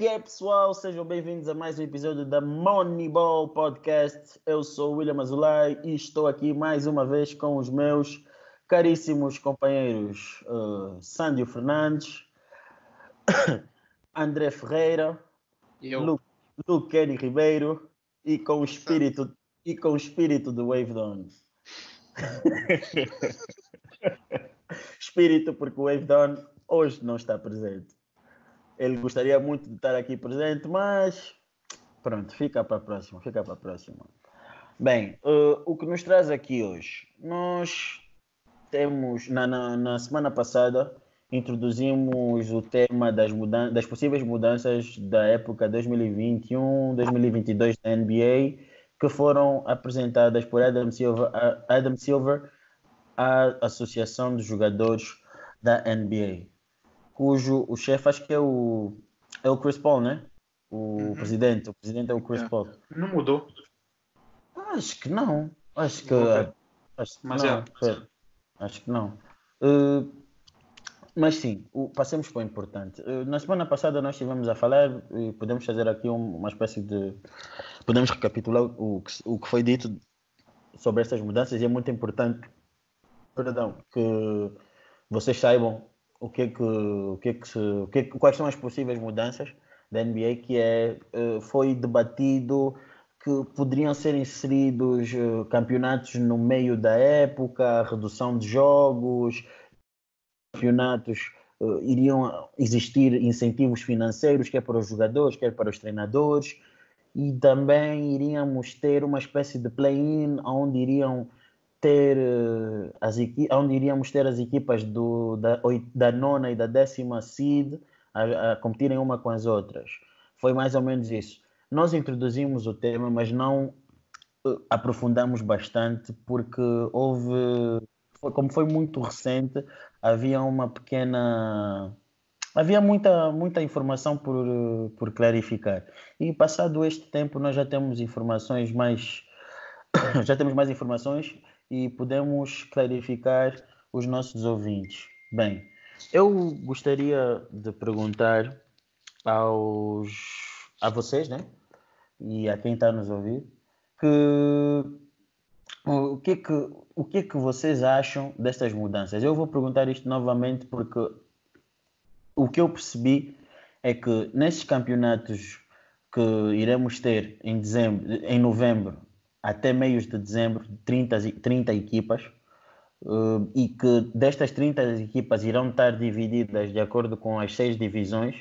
Que é, pessoal? Sejam bem-vindos a mais um episódio da Moneyball Podcast. Eu sou o William Azulay e estou aqui mais uma vez com os meus caríssimos companheiros uh, Sândio Fernandes, André Ferreira, Lu, Kenny Ribeiro e com o espírito e com o espírito do Wave Dawn. espírito porque o Wave Dawn hoje não está presente. Ele gostaria muito de estar aqui presente, mas pronto, fica para a próxima, fica para a próxima. Bem, uh, o que nos traz aqui hoje? Nós temos, na, na, na semana passada, introduzimos o tema das, mudan das possíveis mudanças da época 2021-2022 da NBA, que foram apresentadas por Adam Silver, Adam Silver à Associação de Jogadores da NBA cujo o chefe acho que é o é o Chris Paul, né? O uhum. presidente, o presidente é o Chris é. Paul. Não mudou? Acho que não. Acho que, okay. acho que mas não. É. Acho que não. Uh, mas sim, o, passemos para o importante. Uh, na semana passada nós estivemos a falar e podemos fazer aqui um, uma espécie de. Podemos recapitular o que, o que foi dito sobre estas mudanças e é muito importante, perdão, que vocês saibam o que é que, o que, é que, se, o que, é quais são as possíveis mudanças da NBA que é, eh, foi debatido que poderiam ser inseridos eh, campeonatos no meio da época, redução de jogos, campeonatos eh, iriam existir incentivos financeiros, quer para os jogadores, quer para os treinadores, e também iríamos ter uma espécie de play-in onde iriam ter eh, as onde iríamos ter as equipas do, da, da nona e da décima seed a, a competirem uma com as outras. Foi mais ou menos isso. Nós introduzimos o tema, mas não uh, aprofundamos bastante porque houve, foi, como foi muito recente, havia uma pequena havia muita, muita informação por, por clarificar. E passado este tempo nós já temos informações mais já temos mais informações e podemos clarificar os nossos ouvintes. Bem, eu gostaria de perguntar aos a vocês, né? E a quem está nos ouvir, que o que é que o que é que vocês acham destas mudanças? Eu vou perguntar isto novamente porque o que eu percebi é que nesses campeonatos que iremos ter em dezembro, em novembro até meios de dezembro 30, 30 equipas uh, e que destas 30 equipas irão estar divididas de acordo com as seis divisões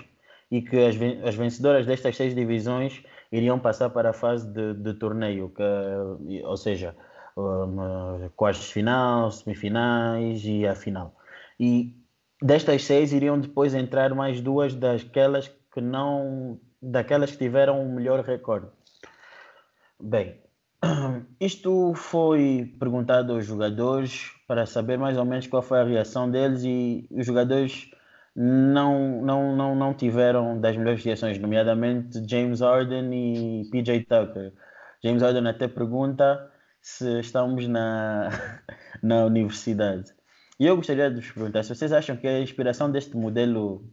e que as, as vencedoras destas seis divisões iriam passar para a fase de, de torneio, que, ou seja, um, quartos de final, semifinais e a final. E destas seis iriam depois entrar mais duas daquelas que não daquelas que tiveram o melhor recorde. Bem, Isto foi perguntado aos jogadores para saber mais ou menos qual foi a reação deles e os jogadores não, não, não, não tiveram das melhores reações, nomeadamente James Harden e PJ Tucker. James Harden até pergunta se estamos na, na universidade. E eu gostaria de vos perguntar se vocês acham que a inspiração deste modelo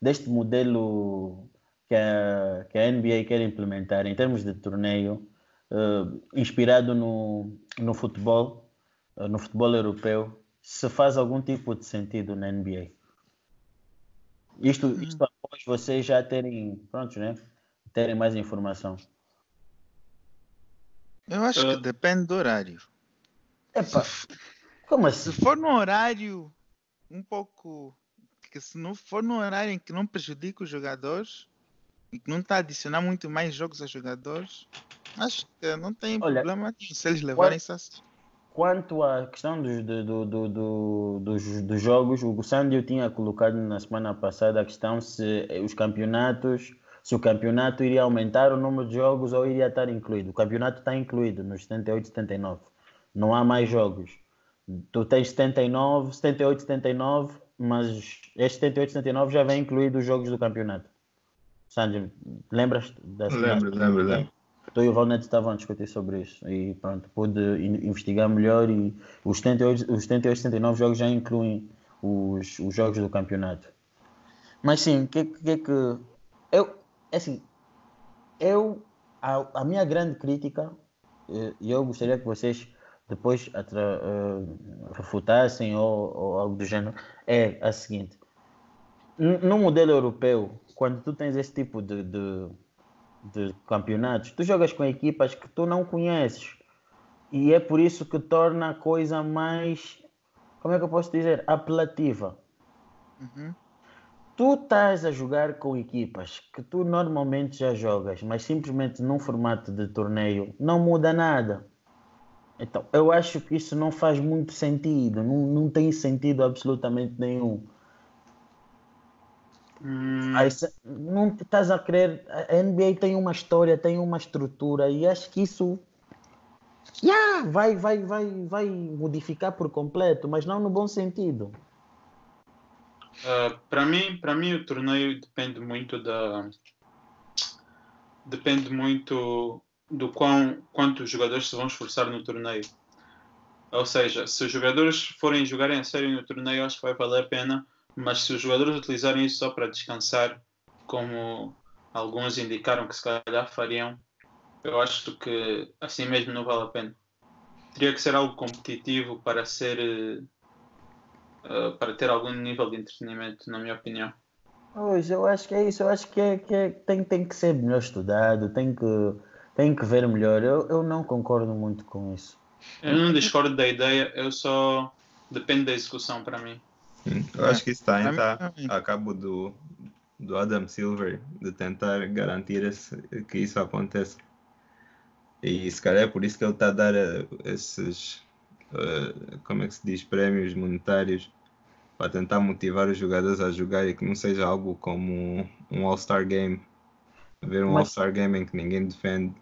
deste modelo que a, que a NBA quer implementar em termos de torneio inspirado no, no futebol, uh, no futebol europeu, se faz algum tipo de sentido na NBA. Isto, hum. isto após vocês já terem, pronto, né? Terem mais informação. Eu acho uh, que depende do horário. Epa, se, como assim? Se for num horário um pouco. Que se não for num horário em que não prejudica os jogadores e que não está a adicionar muito mais jogos aos jogadores, Acho que não tem Olha, problema se eles levarem isso assim. Quanto à questão dos, do, do, do, dos, dos jogos, o Sandio tinha colocado na semana passada a questão se os campeonatos, se o campeonato iria aumentar o número de jogos ou iria estar incluído. O campeonato está incluído nos 78 79. Não há mais jogos. Tu tens 79, 78, 79, mas estes 78, 79 já vem incluído os jogos do campeonato. Sandio, lembras da Lembro, lembro, lembro. Tu e o Valnete estavam a discutir sobre isso e pronto, pude investigar melhor e os 78, os 78 79 jogos já incluem os, os jogos do campeonato. Mas sim, o que, que que. Eu, é assim, eu. A, a minha grande crítica, eh, e eu gostaria que vocês depois uh, refutassem ou, ou, algo do gênero, é a seguinte: no modelo europeu, quando tu tens esse tipo de, de, de campeonatos, tu jogas com equipas que tu não conheces. E é por isso que torna a coisa mais, como é que eu posso dizer, apelativa. Uhum. Tu estás a jogar com equipas que tu normalmente já jogas, mas simplesmente num formato de torneio não muda nada. Então, eu acho que isso não faz muito sentido, não, não tem sentido absolutamente nenhum. Hum. Aí, não estás a querer. A NBA tem uma história, tem uma estrutura e acho que isso yeah, vai, vai, vai, vai modificar por completo, mas não no bom sentido. Uh, para mim, para mim o torneio depende muito da depende muito do quão quanto os jogadores se vão esforçar no torneio. Ou seja, se os jogadores forem jogarem a sério no torneio, acho que vai valer a pena, mas se os jogadores utilizarem isso só para descansar, como alguns indicaram que se calhar fariam, eu acho que assim mesmo não vale a pena. Teria que ser algo competitivo para ser uh, para ter algum nível de entretenimento, na minha opinião. Hoje eu acho que é isso, eu acho que, é, que é, tem, tem que ser melhor estudado, tem que, tem que ver melhor. Eu, eu não concordo muito com isso. Eu não discordo da ideia, eu só depende da execução para mim. Eu acho que isso está tá a cabo do, do Adam Silver de tentar garantir esse, que isso aconteça. E se calhar é por isso que ele está a dar eh, esses, uh, como é que se diz, prémios monetários para tentar motivar os jogadores a jogar e que não seja algo como um All-Star Game. Ver um All-Star Game em que ninguém defende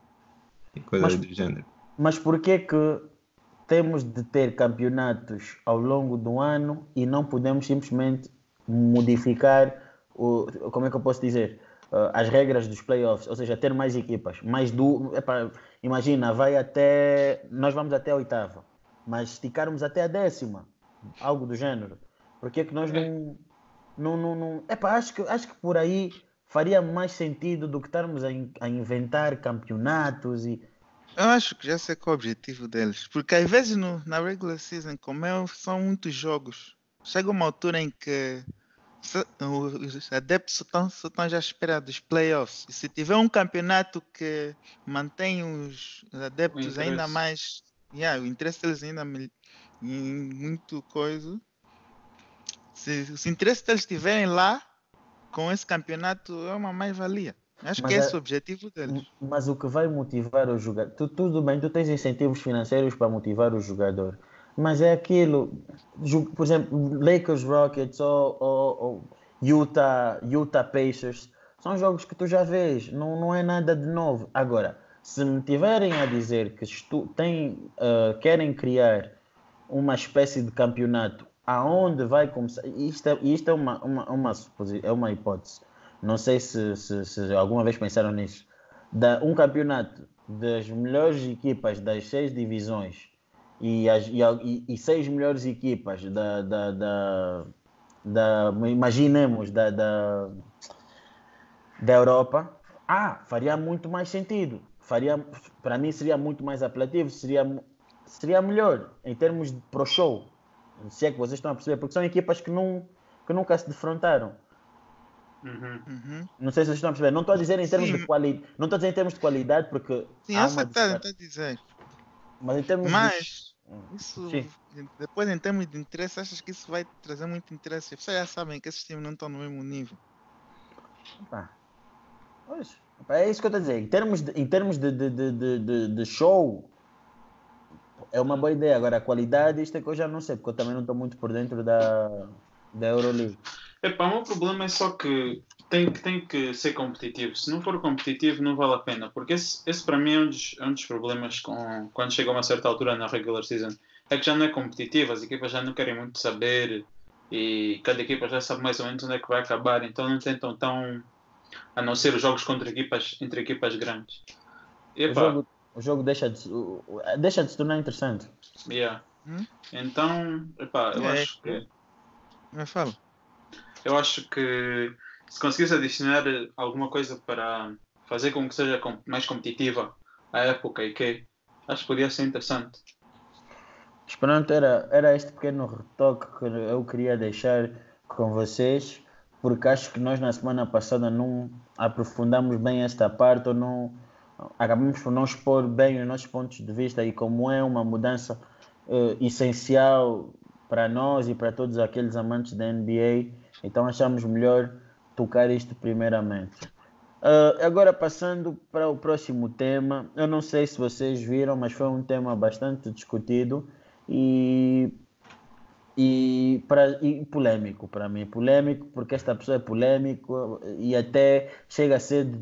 e coisas mas, do género. Mas porquê que temos de ter campeonatos ao longo do ano e não podemos simplesmente modificar o, como é que eu posso dizer? Uh, as regras dos playoffs, ou seja, ter mais equipas, mais do, epa, imagina, vai até, nós vamos até a oitava, mas esticarmos até a décima, algo do gênero. Porque é que nós não, não, não, não epa, acho que acho que por aí faria mais sentido do que estarmos a, in, a inventar campeonatos e eu acho que já sei qual é o objetivo deles. Porque às vezes no, na regular season, como é, são muitos jogos, chega uma altura em que os adeptos estão, estão já à espera dos playoffs. E se tiver um campeonato que mantém os adeptos ainda mais. Yeah, o interesse deles ainda em muito coisa. Se, se o interesse deles estiverem lá, com esse campeonato é uma mais-valia. Acho mas que é esse o objetivo deles. Mas o que vai motivar o jogador. Tu, tudo bem, tu tens incentivos financeiros para motivar o jogador mas é aquilo, por exemplo, Lakers Rockets ou, ou, ou, Utah, Utah Pacers, são jogos que tu já vês, não, não é nada de novo. Agora, se me tiverem a dizer que estu, tem, uh, querem criar uma espécie de campeonato aonde vai começar, isto é, isto é, uma, uma, uma, é uma hipótese, não sei se, se, se alguma vez pensaram nisso, da, um campeonato das melhores equipas das seis divisões e, as, e, e, seis melhores equipas da, da, da, da imaginemos, da, da, da Europa, ah, faria muito mais sentido. Faria, para mim seria muito mais apelativo, seria, seria melhor em termos de pro show. Se é que vocês estão a perceber, porque são equipas que, não, que nunca se defrontaram. Uhum. Uhum. Não sei se vocês estão a perceber. Não estou a dizer em termos Sim. de qualidade. Não estou a dizer em termos de qualidade, porque. Sim, há uma está a dizer. Mas em termos Mas, isso, Sim. depois em termos de interesse, achas que isso vai trazer muito interesse? Vocês já sabem que esses times não estão no mesmo nível. Opa. Pois, é isso que eu estou a dizer. Em termos, de, em termos de, de, de, de, de show, é uma boa ideia. Agora, a qualidade, isto é que eu já não sei, porque eu também não estou muito por dentro da, da Euroleague. Epá, o meu problema é só que tem, tem que ser competitivo. Se não for competitivo, não vale a pena. Porque esse, esse para mim é um dos, é um dos problemas com, quando chega a uma certa altura na regular season. É que já não é competitivo, as equipas já não querem muito saber e cada equipa já sabe mais ou menos onde é que vai acabar. Então não tentam tão. a não ser os jogos contra equipas, entre equipas grandes. E, o, jogo, o jogo deixa de, deixa de se tornar interessante. Yeah. Hum? Então, epá, eu é, acho que. Mas fala. Eu acho que se conseguisse adicionar alguma coisa para fazer com que seja mais competitiva a época e que acho que podia ser interessante. Mas pronto, era, era este pequeno retoque que eu queria deixar com vocês, porque acho que nós na semana passada não aprofundamos bem esta parte ou não acabamos por não expor bem os nossos pontos de vista e como é uma mudança uh, essencial para nós e para todos aqueles amantes da NBA, então achamos melhor tocar isto primeiramente. Uh, agora passando para o próximo tema, eu não sei se vocês viram, mas foi um tema bastante discutido e, e, para, e polêmico para mim. Polêmico porque esta pessoa é polêmico e até chega a ser de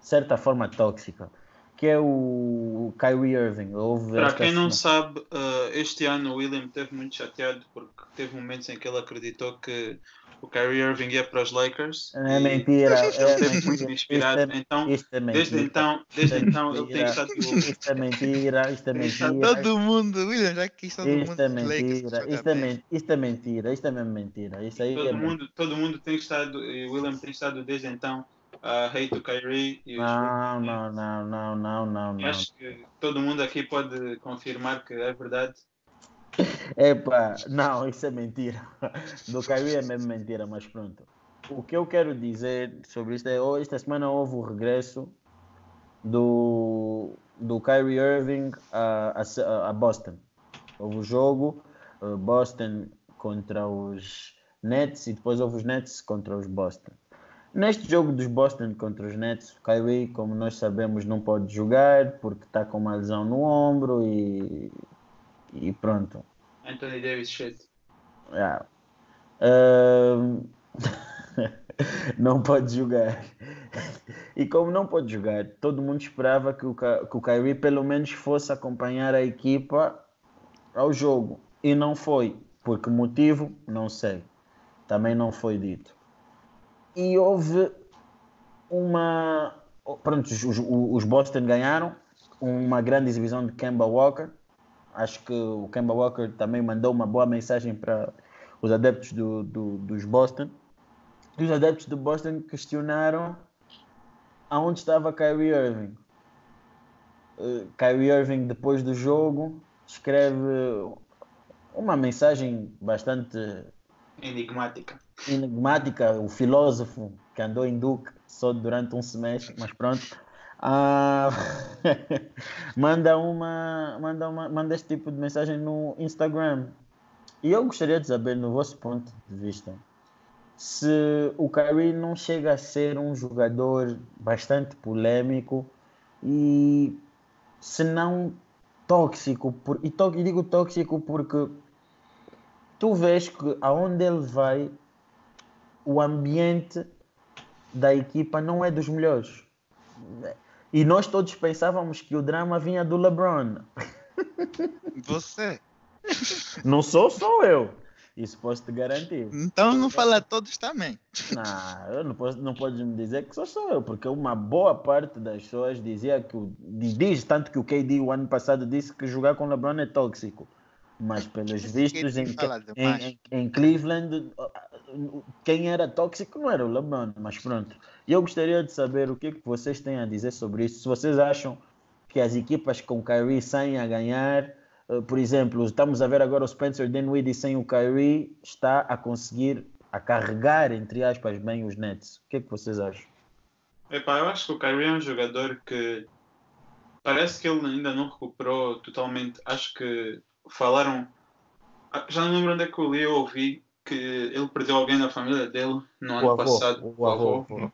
certa forma tóxica, que é o Kyrie Irving. Para quem não sabe, uh, este ano o William teve muito chateado porque teve momentos em que ele acreditou que o Kyrie Irving ia para os Lakers. É mentira. Ele é teve muito inspirado. Isto é, então, isto é desde então, desde isto então ele tem estado. Isto é mentira, isto é mentira. Todo mundo, William, já que todo isto mundo. É mentira, isto, é mentira, isto é mentira, isto é mesmo mentira. Isto aí todo, é mundo, todo mundo tem estado, e William tem estado desde então a hate o Kyrie. E não, não, não, não, não, não, não. Acho que todo mundo aqui pode confirmar que é verdade. Epa, não, isso é mentira. Do Kyrie é mesmo mentira, mas pronto. O que eu quero dizer sobre isto é, esta semana houve o regresso do, do Kyrie Irving a, a, a Boston. Houve o jogo, uh, Boston contra os Nets e depois houve os Nets contra os Boston. Neste jogo dos Boston contra os Nets, o Kyrie, como nós sabemos, não pode jogar porque está com uma lesão no ombro e e pronto. Anthony Davis shit. Yeah. Um... não pode jogar. E como não pode jogar, todo mundo esperava que o, que o Kyrie pelo menos fosse acompanhar a equipa ao jogo. E não foi. Por que motivo? Não sei. Também não foi dito. E houve uma. Pronto, os, os Boston ganharam. Uma grande exibição de Kemba Walker Acho que o Kemba Walker também mandou uma boa mensagem para os adeptos do, do, dos Boston. E os adeptos do Boston questionaram aonde estava Kyrie Irving. Uh, Kyrie Irving, depois do jogo, escreve uma mensagem bastante enigmática. Enigmática, o filósofo que andou em Duke só durante um semestre, mas pronto. Ah, manda uma, manda uma, manda este tipo de mensagem no Instagram. E eu gostaria de saber, no vosso ponto de vista, se o Kyrie não chega a ser um jogador bastante polêmico e se não tóxico. Por, e, to, e digo tóxico porque tu vês que aonde ele vai, o ambiente da equipa não é dos melhores. E nós todos pensávamos que o drama vinha do LeBron. Você? Não sou só eu. Isso posso te garantir. Então não fala todos também. Não, eu não, posso, não podes me dizer que só sou eu, porque uma boa parte das pessoas dizia que o, diz tanto que o KD o ano passado disse que jogar com LeBron é tóxico. Mas pelos vistos em, em, em, em Cleveland quem era tóxico não era o LeBron, mas pronto. E eu gostaria de saber o que, que vocês têm a dizer sobre isso. Se vocês acham que as equipas com Kyrie saem a ganhar, uh, por exemplo, estamos a ver agora o Spencer Dinwiddie sem o Kyrie, está a conseguir a carregar, entre aspas, bem os Nets. O que é que vocês acham? Epá, eu acho que o Kyrie é um jogador que parece que ele ainda não recuperou totalmente. Acho que falaram. Ah, já não lembro onde é que eu li ou ouvi que ele perdeu alguém da família dele no o ano avô, passado, o, avô. avô.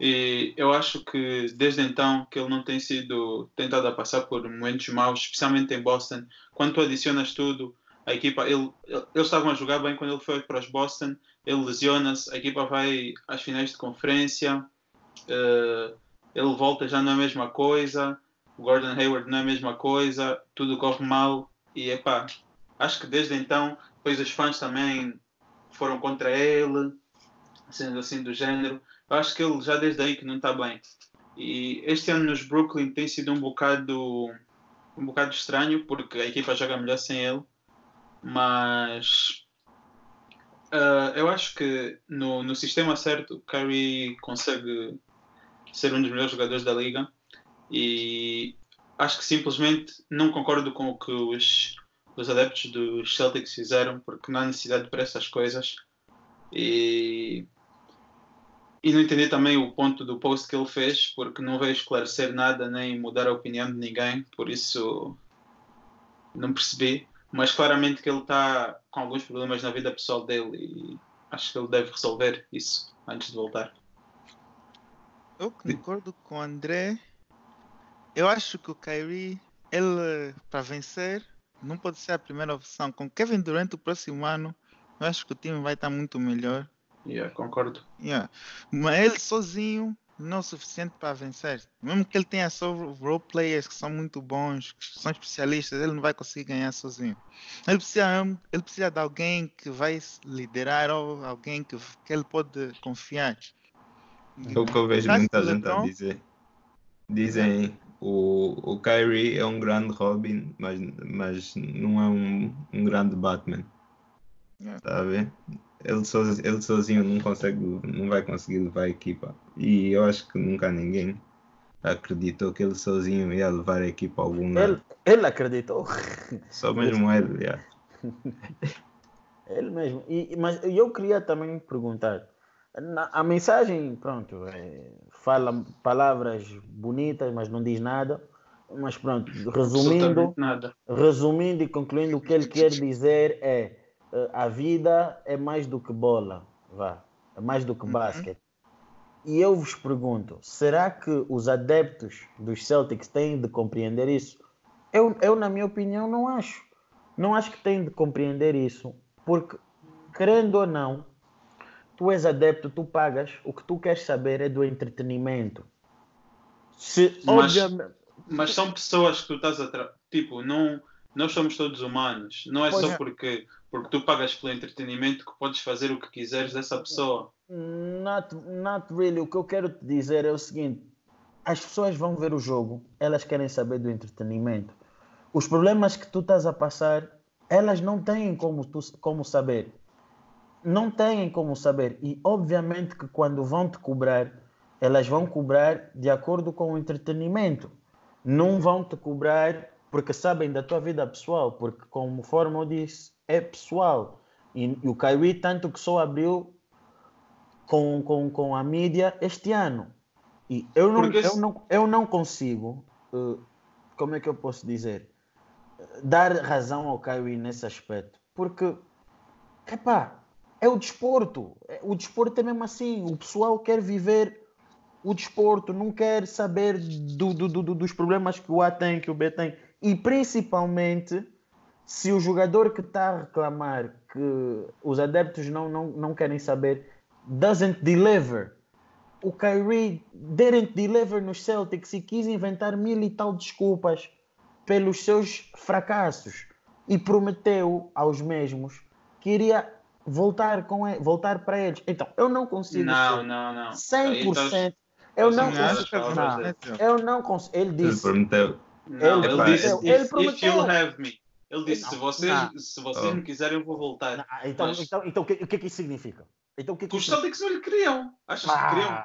E eu acho que desde então que ele não tem sido tentado a passar por momentos maus, especialmente em Boston. Quando tu adicionas tudo, a equipa, ele, eles estavam a jogar bem quando ele foi para os Boston, ele lesiona-se, a equipa vai às finais de conferência, uh, ele volta já não é a mesma coisa, o Gordon Hayward não é a mesma coisa, tudo corre mal e epá, acho que desde então, depois os fãs também foram contra ele, sendo assim do género. Eu acho que ele já desde aí que não está bem. E este ano nos Brooklyn tem sido um bocado um bocado estranho porque a equipa joga melhor sem ele, mas Uh, eu acho que no, no sistema certo, Kyrie consegue ser um dos melhores jogadores da liga e acho que simplesmente não concordo com o que os, os adeptos dos Celtics fizeram, porque não há necessidade para essas coisas. E, e não entendi também o ponto do post que ele fez, porque não veio esclarecer nada nem mudar a opinião de ninguém, por isso não percebi. Mas claramente que ele está com alguns problemas na vida pessoal dele e acho que ele deve resolver isso antes de voltar. Eu concordo com o André. Eu acho que o Kyrie, ele, para vencer, não pode ser a primeira opção. Com Kevin Durant, o próximo ano, eu acho que o time vai estar muito melhor. Yeah, concordo. Yeah. Mas ele sozinho não é o suficiente para vencer. Mesmo que ele tenha só role players que são muito bons, que são especialistas, ele não vai conseguir ganhar sozinho. Ele precisa, ele precisa de alguém que vai liderar ou alguém que, que ele pode confiar. É o que eu vejo muita gente a dizer. Dizem o, o Kyrie é um grande Robin, mas, mas não é um, um grande Batman. Yeah. Tá a ver? Ele, sozinho, ele sozinho não consegue, não vai conseguir levar a equipa. E eu acho que nunca ninguém acreditou que ele sozinho ia levar a equipa a algum. Ele, ele acreditou. Só mesmo ele, yeah. ele mesmo. E, mas eu queria também perguntar. A mensagem, pronto, é, fala palavras bonitas, mas não diz nada. Mas pronto, resumindo, resumindo e concluindo, o que ele quer dizer é eh, a vida é mais do que bola, vá, é mais do que uhum. basquete. E eu vos pergunto, será que os adeptos dos Celtics têm de compreender isso? Eu, eu, na minha opinião, não acho. Não acho que têm de compreender isso, porque, querendo ou não, tu és adepto, tu pagas, o que tu queres saber é do entretenimento. Se, mas, obviamente... mas são pessoas que tu estás a. Tipo, não nós somos todos humanos. Não é pois só é. porque, porque tu pagas pelo entretenimento que podes fazer o que quiseres dessa pessoa. Not, not really. O que eu quero te dizer é o seguinte: as pessoas vão ver o jogo, elas querem saber do entretenimento. Os problemas que tu estás a passar, elas não têm como, tu, como saber. Não têm como saber. E obviamente que quando vão te cobrar, elas vão cobrar de acordo com o entretenimento. Não vão te cobrar porque sabem da tua vida pessoal, porque conforme eu disse, é pessoal. E, e o Kyrie tanto que só abriu com, com, com a mídia este ano. E eu não, eu não, eu não consigo, uh, como é que eu posso dizer, dar razão ao Kyrie nesse aspecto. Porque, epá, é o desporto. O desporto é mesmo assim. O pessoal quer viver o desporto, não quer saber do, do, do, dos problemas que o A tem, que o B tem. E principalmente se o jogador que está a reclamar que os adeptos não, não, não querem saber doesn't deliver. O Kyrie didn't deliver nos Celtics e quis inventar mil e tal desculpas pelos seus fracassos e prometeu aos mesmos que iria voltar, com ele, voltar para eles. Então, eu não consigo não, não, não. 100%. Eu não consigo. Não, eu não consigo. Ele disse. Ele prometeu. Não, ele, disse, ele, ele prometeu. If you have me. Ele disse, não, se vocês, não. se vocês oh. me quiserem, eu vou voltar. Não, então, Mas... então, então, o, que, o que é que isso significa? Então, o que, é que os Celtics não lhe queriam. Achas ah, que queriam?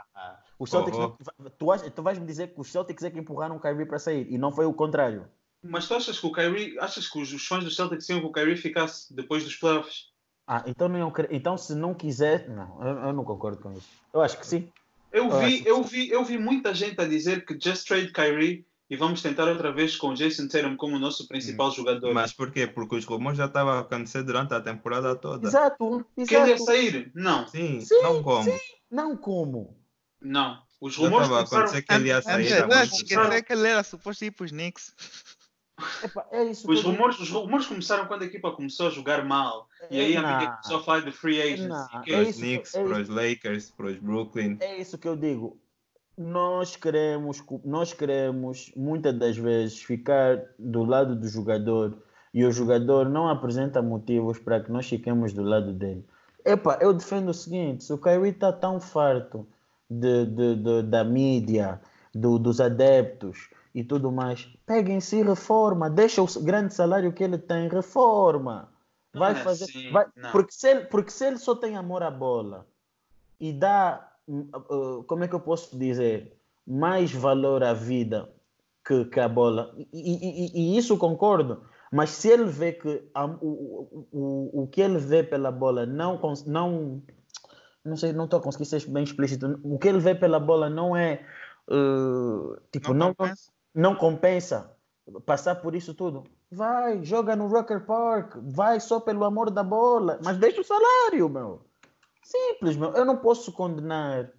Os Celtics, oh, oh. Tu, tu vais me dizer que os Celtics é que empurraram o Kyrie para sair e não foi o contrário. Mas tu achas que o Kyrie, achas que os, os fãs dos Celtics iam que o Kyrie ficasse depois dos playoffs? Ah, então, não, então se não quiser, não, eu, eu, não concordo com isso. Eu acho que sim. Eu, eu vi, eu vi, eu vi muita gente a dizer que just trade Kyrie e vamos tentar outra vez com Jason Tatum como o nosso principal jogador. Mas porquê? Porque os rumores já estavam a acontecer durante a temporada toda. Exato. exato. Sair? Não. Sim, sim, não como. Sim, não como. Não. Os rumores já estava a acontecer que ele ia sair. Não, esquecer que ele era suposto ir para os Knicks. Epa, é isso os, rumores, os rumores começaram quando a equipa começou a jogar mal. E aí a mídia começou a falar de free agents. Para os Knicks, é para os Lakers, para os Brooklyn. É isso que eu digo nós queremos, nós queremos muitas das vezes ficar do lado do jogador e o jogador não apresenta motivos para que nós fiquemos do lado dele. Epa, eu defendo o seguinte: se o Kyrie está tão farto de, de, de, da mídia, do, dos adeptos e tudo mais, peguem-se e reforma, deixa o grande salário que ele tem, reforma. vai é fazer. Assim, vai, porque, se ele, porque se ele só tem amor à bola e dá, uh, como é que eu posso dizer, mais valor à vida que, que a bola, e, e, e, isso concordo. Mas se ele vê que a, o, o, o que ele vê pela bola não, não não sei, não estou a conseguir ser bem explícito. O que ele vê pela bola não é uh, tipo, não, não compensa. Não compensa passar por isso tudo. Vai, joga no Rocker Park, vai só pelo amor da bola, mas deixa o salário, meu. Simples, meu. Eu não posso condenar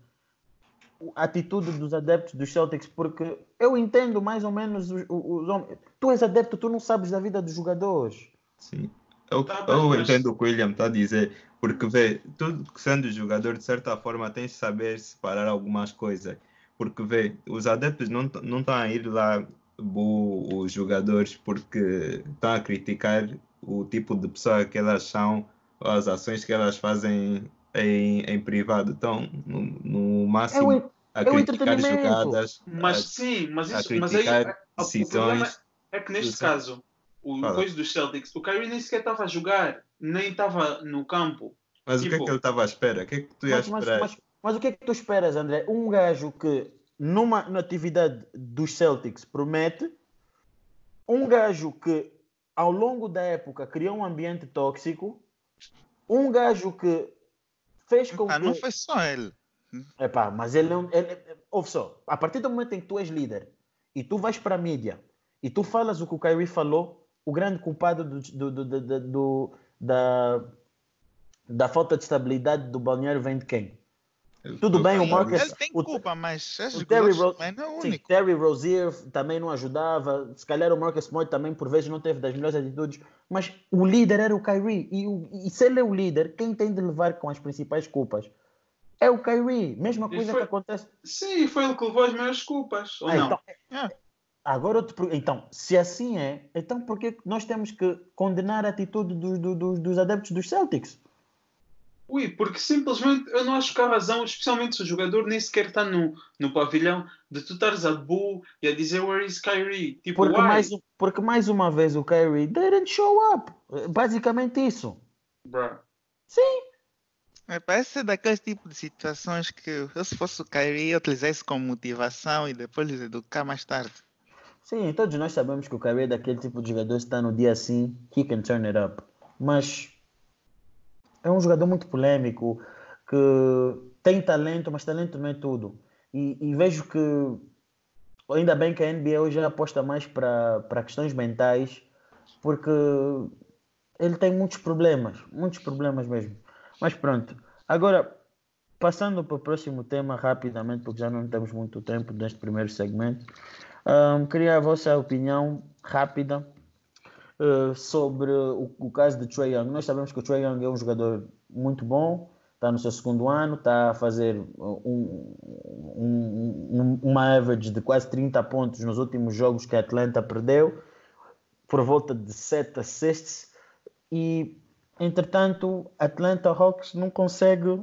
a atitude dos adeptos dos Celtics porque eu entendo mais ou menos os, os homens. Tu és adepto, tu não sabes da vida dos jogadores. Sim. Eu, tá eu entendo o que o William está a dizer, porque vê, tu sendo jogador, de certa forma, tens de saber separar algumas coisas. Porque vê, os adeptos não estão a ir lá os jogadores porque estão a criticar o tipo de pessoa que elas são, as ações que elas fazem em, em privado. Então, no, no máximo, é a criticar jogadas. Mas a, sim, mas isso, mas aí, decisões. É, é que neste caso, o Fala. coisa dos Celtics, o Kyrie nem sequer estava a jogar, nem estava no campo. Mas tipo, o que é que tipo, ele estava à espera? O que é que tu ias esperar? Mas, mas, mas, o que é que tu esperas, André? Um gajo que numa na atividade dos Celtics promete, um gajo que ao longo da época criou um ambiente tóxico, um gajo que fez com ah, que... não foi só ele. Epá, mas ele não. Ele, ouve só, a partir do momento em que tu és líder e tu vais para a mídia e tu falas o que o Kyrie falou, o grande culpado do, do, do, do da, da falta de estabilidade do balneário vem de quem? Tudo bem, o Marcus. Ele tem culpa, mas o Terry, Ro não é o. Sim, Terry Rozier também não ajudava. Se calhar o Marcus Smart também, por vezes, não teve das melhores atitudes. Mas o líder era o Kyrie. E, o, e se ele é o líder, quem tem de levar com as principais culpas? É o Kyrie. Mesma coisa foi, que acontece. Sim, foi ele que levou as maiores culpas. Ou ah, não? Então, é. Agora eu te então, se assim é, então por que nós temos que condenar a atitude dos, dos, dos adeptos dos Celtics? Ui, porque simplesmente eu não acho que há razão, especialmente se o jogador nem sequer está no, no pavilhão, de tu estares a bull e a dizer where is Kyrie? Tipo, porque, mais, porque mais uma vez o Kyrie didn't show up. Basicamente isso. Bruh. Sim. É, parece ser daqueles tipos de situações que eu, se fosse o Kyrie, eu utilizasse como motivação e depois lhes educar mais tarde. Sim, todos nós sabemos que o Kyrie é daquele tipo de jogador que está no dia assim, he can turn it up. Mas é um jogador muito polêmico, que tem talento, mas talento não é tudo. E, e vejo que ainda bem que a NBA hoje aposta mais para, questões mentais, porque ele tem muitos problemas, muitos problemas mesmo. Mas pronto, agora passando para o próximo tema rapidamente, porque já não temos muito tempo neste primeiro segmento, um, queria a vossa opinião rápida uh, sobre o, o, caso de Trey Young. Nós sabemos que o Trey Young é um jogador muito bom, está no seu segundo ano, está a fazer um, um, uma average de quase 30 pontos nos últimos jogos que a Atlanta perdeu, por volta de 7 a 6 e entretanto Atlanta Hawks não consegue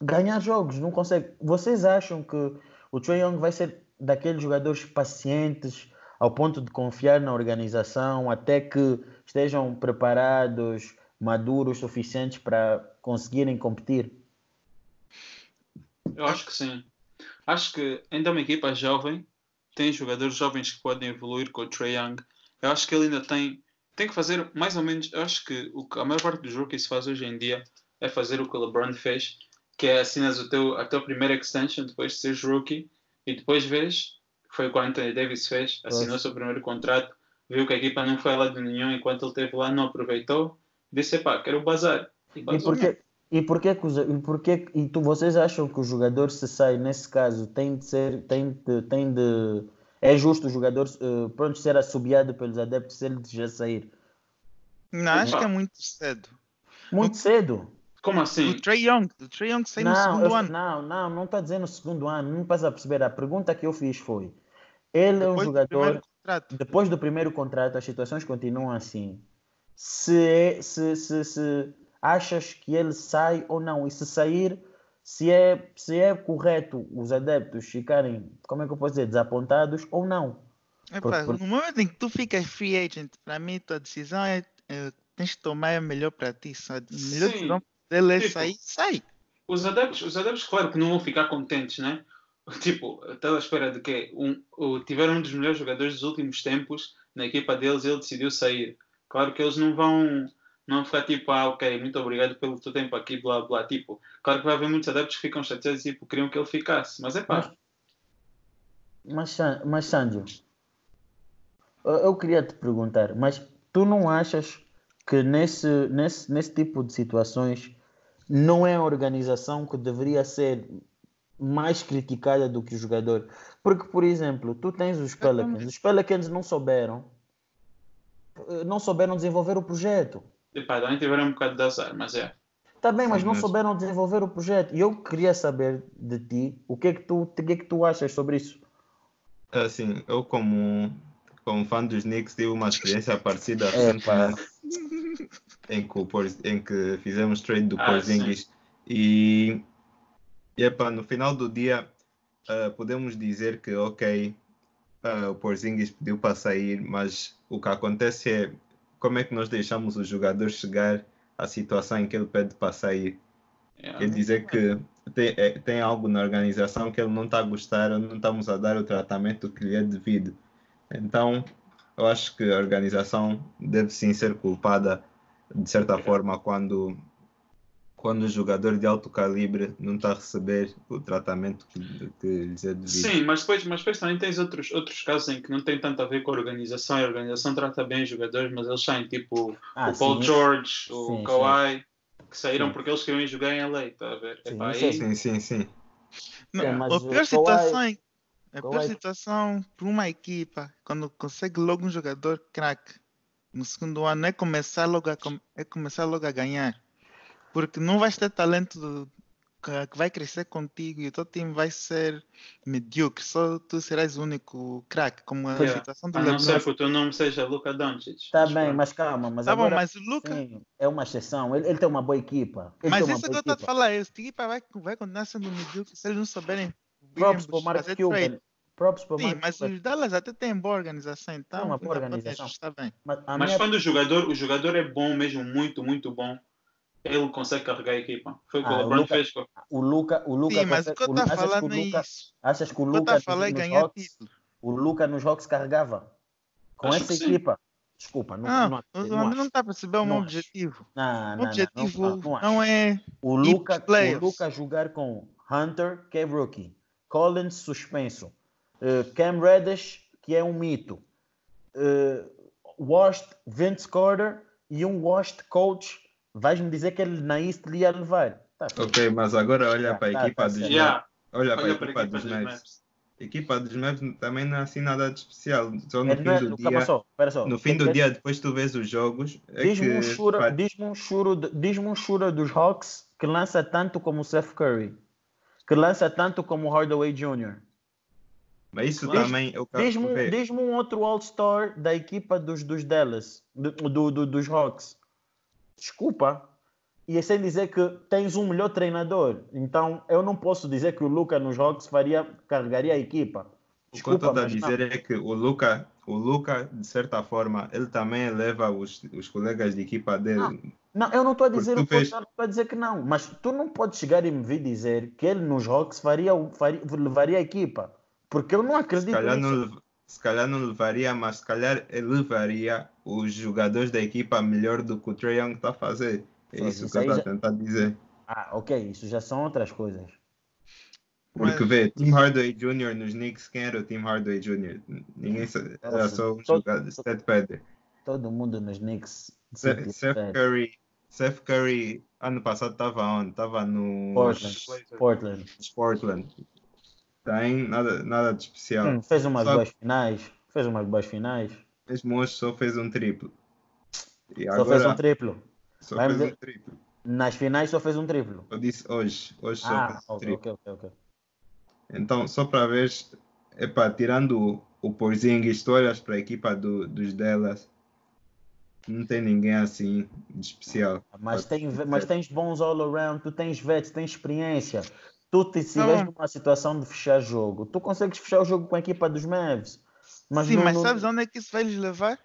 ganhar jogos, não consegue. Vocês acham que o Trey Young vai ser daqueles jogadores pacientes ao ponto de confiar na organização até que estejam preparados, maduros suficientes para conseguirem competir? Eu acho que sim. Acho que ainda é uma equipa jovem, tem jogadores jovens que podem evoluir com o Trey Young. Eu acho que ele ainda tem, tem que fazer mais ou menos. Eu acho que o que a maior parte dos rookies faz hoje em dia é fazer o que o LeBron fez, que é assinas o teu, a tua primeira extension depois de seres rookie e depois vês, foi o que o Anthony Davis fez, assinou seu primeiro contrato, viu que a equipa não foi lá de nenhum enquanto ele esteve lá, não aproveitou, disse, pá, quero bazar. E, e porquê, e porquê, que e porquê e tu, vocês acham que o jogador se sai, nesse caso, tem de ser, tem de, tem de é justo o jogador uh, pronto ser assobiado pelos adeptos se ele já sair? Não, acho que é muito cedo. Muito cedo? Como assim? O Trey Young, o Trey Young sai não, no segundo eu, ano. Não, não, não está dizendo no segundo ano, não passa a perceber. A pergunta que eu fiz foi: ele depois é um jogador. Do depois do primeiro contrato, as situações continuam assim. Se, se, se, se achas que ele sai ou não, e se sair, se é, se é correto os adeptos ficarem, como é que eu posso dizer, desapontados ou não. Epa, por... No momento em que tu ficas free agent, para mim, tua decisão é, é tens que tomar é melhor para ti. Sabe? Melhor Sim. decisão dele é tipo, sair, sai. Os adeptos, os adeptos, claro que não vão ficar contentes, né? Tipo, até à espera de que um, tiveram um dos melhores jogadores dos últimos tempos na equipa deles e ele decidiu sair. Claro que eles não vão não ficar tipo, ah, ok, muito obrigado pelo teu tempo aqui, blá blá. Tipo, claro que vai haver muitos adeptos que ficam chateados e tipo, queriam que ele ficasse, mas é pá. Mas, mas Sandro, eu queria te perguntar, mas tu não achas que nesse, nesse, nesse tipo de situações não é a organização que deveria ser mais criticada do que o jogador? Porque, por exemplo, tu tens os Pelicans, os Pelicans não souberam não souberam desenvolver o projeto. Epá, também tiveram um bocado de azar, mas é. Está bem, mas não souberam desenvolver o projeto. E eu queria saber de ti o que é que tu, o que é que tu achas sobre isso. Assim, eu como, como fã dos Knicks tive uma experiência parecida recentemente em que, em que fizemos trade do ah, Porzingis e, e epa, no final do dia uh, podemos dizer que ok uh, o Porzingis pediu para sair, mas o que acontece é como é que nós deixamos o jogador chegar à situação em que ele pede para sair. Yeah. Quer dizer que tem, é, tem algo na organização que ele não está a gostar ou não estamos a dar o tratamento que lhe é devido. Então, eu acho que a organização deve sim ser culpada de certa forma quando quando o jogador de alto calibre não está a receber o tratamento que, que lhes é devido. Sim, mas depois, mas depois também tens outros, outros casos em que não tem tanto a ver com a organização. A organização trata bem os jogadores, mas eles saem tipo ah, o Paul sim. George, o sim, Kawhi, sim. que saíram porque eles queriam jogar em LA, está a ver? Sim, aí... sim, sim, sim. Não, é, a pior situação é a pior situação para uma equipa, quando consegue logo um jogador craque no segundo ano, é começar logo a, é começar logo a ganhar. Porque não vais ter talento que vai crescer contigo e o teu time vai ser medíocre. Só tu serás o único craque, como a yeah. situação do A não ser que o teu nome seja Luca Doncic. Está bem, mas calma. Mas tá agora, bom, mas o Luca... Sim, é uma exceção. Ele, ele, tem uma boa equipa. Ele mas isso é que eu estou a falar. Essa equipa vai, vai continuar sendo medíocre se eles não souberem Props para o Mark Cuban. Props para Sim, mas os Dallas até têm boa organização, então. É uma boa organização. Está bem. Mas, mas minha... quando o jogador, o jogador é bom mesmo, muito, muito bom ele consegue carregar a equipa. Foi o que ah, o LeBron Luca, fez. O Luca, o Luca. Sim, mas o que eu estou falando é isso. Achas que o Luca. O que ganhar Hawks, título. O Luca nos Hawks carregava com Acho essa equipa. Desculpa, não, não, não, não está a perceber o meu objetivo. Não, o objetivo não, não, é. O Luca, o Luca jogar com Hunter, que é rookie, Collins suspenso, uh, Cam Reddish, que é um mito, uh, washed Vince Carter e um washed coach vais-me dizer que ele na East lhe ia levar. Tá, ok, mas agora olha para a tá, equipa tá, dos yeah. Olha, olha para a equipa, dos Mavs. A equipa dos Mavs também não é assim nada de especial. Só no é, fim é, do dia. Só, só. No fim do dia, depois tu vês os jogos. É diz-me um, chura, diz um, diz um chura dos Hawks que lança tanto como o Seth Curry. Que lança tanto como o Hardaway Jr. Mas isso diz, também eu Diz-me diz um outro All-Star da equipa dos, dos Dallas, do, do, do, dos Hawks desculpa. E é sem dizer que tens um melhor treinador. Então eu não posso dizer que o Luca nos jogos faria, carregaria a equipa. Desculpa, o que eu estou a dizer não. é que o Luca, o Luca, de certa forma, ele também eleva os, os colegas de equipa dele. Não, não eu não estou a dizer o fez... não a dizer que não, mas tu não podes chegar e me vir dizer que ele nos jogos faria, faria, levaria a equipa. Porque eu não acredito se calhar nisso. Não, se calhar não levaria, mas se calhar ele levaria os jogadores da equipa melhor do que o Trae Young está a fazer. É isso, isso que eu estou já... a tentar dizer. Ah, ok, isso já são outras coisas. Porque mas... vê, Tim Hardaway Jr. nos Knicks, quem era o Tim Hardaway Jr.? Ninguém sabe, era só um todo, jogador, Seth Pedder. Todo mundo nos Knicks. Seth, Seth Curry, Seth Curry, ano passado estava onde? Estava no Portland. Portland. Portland. Tem nada, nada de especial. Hum, fez umas só... boas finais. Fez umas boas finais. Mesmo hoje só fez um triplo. E só agora, fez um triplo. Só Vai fez um triplo. Nas finais só fez um triplo. Eu disse hoje. Hoje só ah, fez um okay, triplo. Ok, ok, ok. Então, só para ver, epá, tirando o, o Porzingis, tu olhas para a equipa do, dos delas, não tem ninguém assim de especial. Mas, tem, mas tens bons all around, tu tens vets, tens experiência. Tu te se vês numa situação de fechar jogo, tu consegues fechar o jogo com a equipa dos Mavs. Mas Sim, não, mas não... sabes onde é que isso vai lhes levar?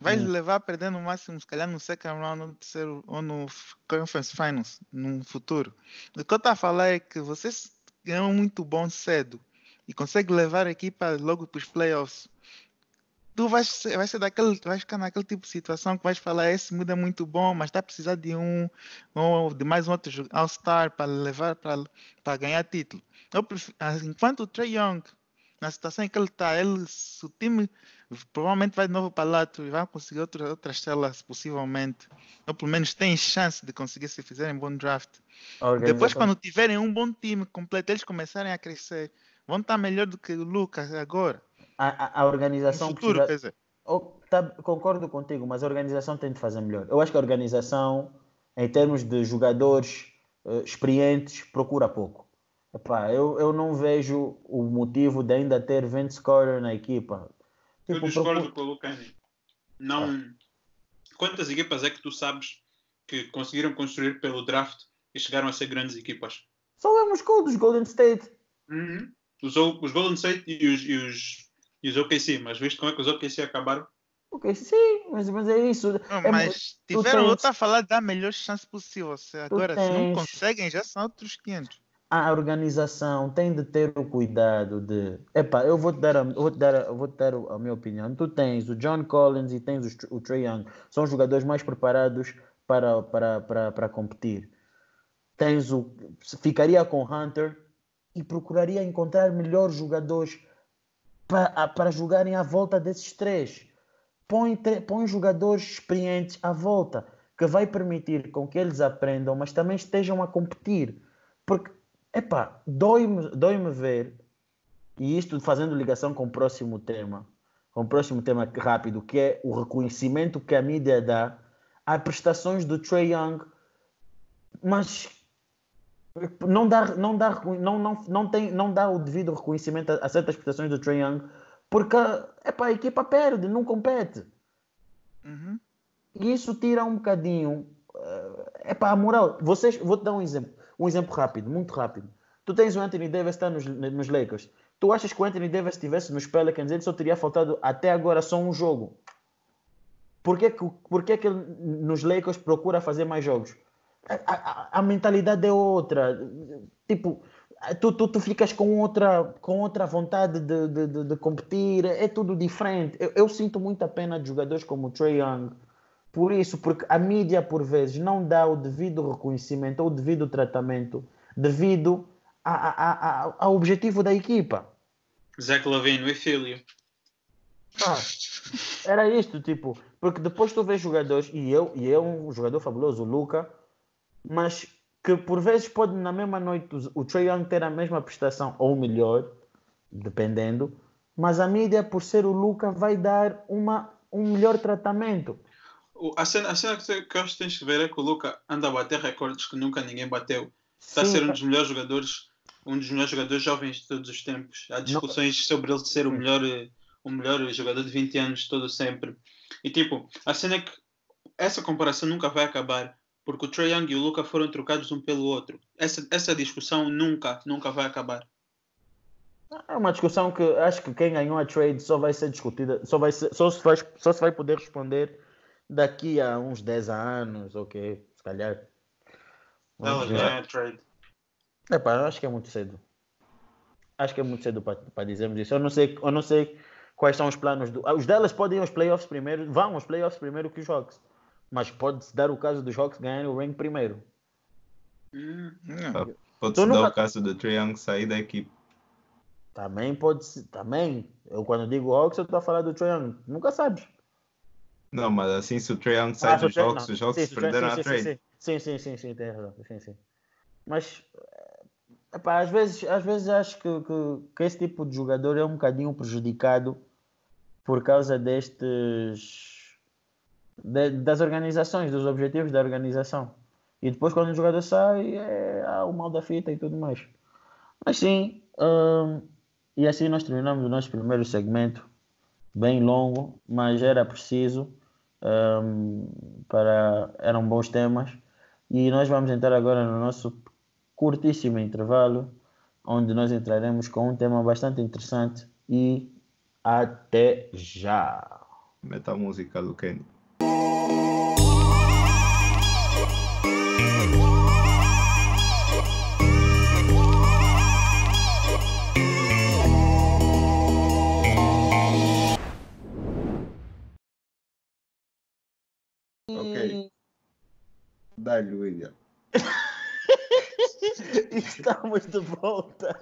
Vai hum. levar a perder no máximo, se calhar no second round, no terceiro, ou no Conference Finals, no futuro. O que eu estou a falar é que vocês ganham muito bom cedo e conseguem levar a equipa logo para os playoffs. Tu vais ser, vai ser daquele, vais ficar naquele tipo de situação que vais falar, esse muda muito bom, mas está a precisar de um ou de mais um outro All-Star para levar para, para ganhar título. Prefiro, enquanto o Trey Young na situação em que ele está, ele, se o time provavelmente vai de novo para lá e vai conseguir outra, outras telas possivelmente, ou pelo menos tem chance de conseguir se fizerem bom draft. Depois, quando tiverem um bom time completo, eles começarem a crescer, vão estar melhor do que o Lucas agora. A, a, a organização. No futuro, precisa... oh, tá, concordo contigo, mas a organização tem de fazer melhor. Eu acho que a organização, em termos de jogadores uh, experientes, procura pouco. Epá, eu, eu não vejo o motivo de ainda ter 20 scorer na equipa. Tipo, eu discordo procura... com o Lucani. Não. Ah. Quantas equipas é que tu sabes que conseguiram construir pelo draft e chegaram a ser grandes equipas? Só vemos com dos Golden State. Uhum. Os, os, Golden State e os, e, os, e os OKC, mas viste como é que os OKC acabaram? Ok, sim, mas, mas é isso. Não, é, mas tiveram tens... outra a falar da melhor chance possível. Agora, tens... se não conseguem, já são outros 500 a organização tem de ter o cuidado de. Epá, eu vou te dar a, vou te dar, vou te dar a minha opinião. Tu tens o John Collins e tens o, o Trey Young, são os jogadores mais preparados para, para, para, para competir. Tens o. Ficaria com Hunter e procuraria encontrar melhores jogadores para, para jogarem à volta desses três. Põe, põe jogadores experientes à volta, que vai permitir com que eles aprendam, mas também estejam a competir. Porque Epá, dói-me dói ver, e isto fazendo ligação com o próximo tema, com o próximo tema rápido, que é o reconhecimento que a mídia dá às prestações do Trey Young, mas não dá, não dá, não, não, não tem, não dá o devido reconhecimento a, a certas prestações do Trey Young, porque epá, a equipa perde, não compete. Uhum. E isso tira um bocadinho. É uh, a moral. Vocês, vou-te dar um exemplo. Um exemplo rápido, muito rápido. Tu tens o Anthony Davis nos, nos Lakers. Tu achas que o Anthony Davis estivesse nos Pelicans, ele só teria faltado até agora só um jogo. Por que, por que, que ele nos Lakers procura fazer mais jogos? A, a, a mentalidade é outra. Tipo, tu, tu, tu ficas com outra, com outra vontade de, de, de, de competir. É tudo diferente. Eu, eu, sinto muita pena de jogadores como o Trey Young, por isso, porque a mídia, por vezes, não dá o devido reconhecimento ou o devido tratamento devido a, a, a, ao objetivo da equipa. Zach Lavine, e filho. Ah, era isto, tipo, porque depois tu vês jogadores, e eu, e eu um jogador fabuloso, o Luca, mas que por vezes pode na mesma noite o Trey Young ter a mesma prestação ou melhor, dependendo, mas a mídia, por ser o Luca, vai dar uma, um melhor tratamento a cena, a cena que, que eu acho que tens que ver é que o Luca anda a bater recordes que nunca ninguém bateu. Está a ser um dos melhores jogadores, um dos melhores jogadores jovens de todos os tempos. Há discussões não. sobre ele ser o melhor, o melhor jogador de 20 anos todo sempre. E tipo, a cena é que essa comparação nunca vai acabar porque o Trae Young e o Luca foram trocados um pelo outro. Essa, essa discussão nunca, nunca vai acabar. É uma discussão que acho que quem ganhou a trade só vai ser discutida, só, vai ser, só, se, vai, só se vai poder responder daqui a uns 10 anos, ok, se calhar. Não, já é trade. É pá, acho que é muito cedo. Acho que é muito cedo para dizermos isso. Eu não sei, eu não sei quais são os planos. Do... Os delas podem ir aos playoffs primeiro, vão aos playoffs primeiro que os Hawks. Mas pode-se dar o caso dos Hawks ganharem o ring primeiro. Hum, pode-se dar o caso do Trae Young sair da equipe. Também pode ser, também. Eu quando digo Hawks, eu estou a falar do Trae Young. Nunca sabes. Não, mas assim, se o Trae Young sai ah, dos jogos, os jogos sim, perderam sim, a trade. Sim, sim, sim, sim, tem razão. Sim, sim. Mas, epá, às, vezes, às vezes acho que, que, que esse tipo de jogador é um bocadinho prejudicado por causa destes. De, das organizações, dos objetivos da organização. E depois, quando o jogador sai, é ah, o mal da fita e tudo mais. Mas sim, hum, e assim nós terminamos o nosso primeiro segmento, bem longo, mas era preciso um, para eram bons temas e nós vamos entrar agora no nosso curtíssimo intervalo onde nós entraremos com um tema bastante interessante e até já. Meta música do Kenny. Dá-lhe, William. Estamos de volta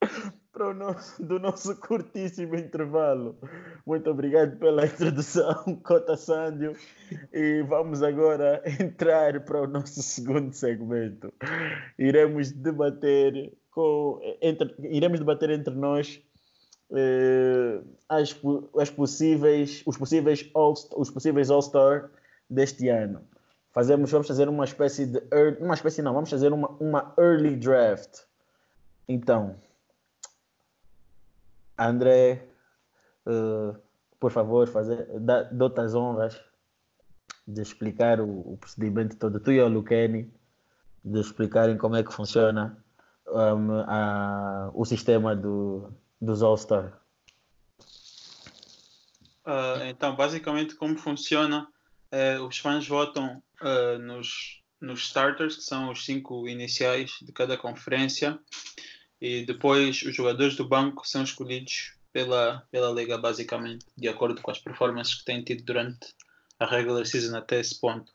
para o nosso, do nosso curtíssimo intervalo. Muito obrigado pela introdução, Cota Sandio. E vamos agora entrar para o nosso segundo segmento. Iremos debater com, entre, iremos debater entre nós eh, as, as possíveis, os possíveis All, os possíveis All-Star deste ano. Fazemos, vamos fazer uma espécie de early, uma espécie não, vamos fazer uma, uma early draft. Então, André, uh, por favor, fazer, dá, dou-te as honras de explicar o, o, procedimento todo, tu e o Luqueni, de explicarem como é que funciona um, a, o sistema do, dos All-Star. Uh, então, basicamente, como funciona? Uh, os fãs votam uh, nos, nos starters, que são os cinco iniciais de cada conferência, e depois os jogadores do banco são escolhidos pela, pela liga, basicamente, de acordo com as performances que têm tido durante a regular season até esse ponto.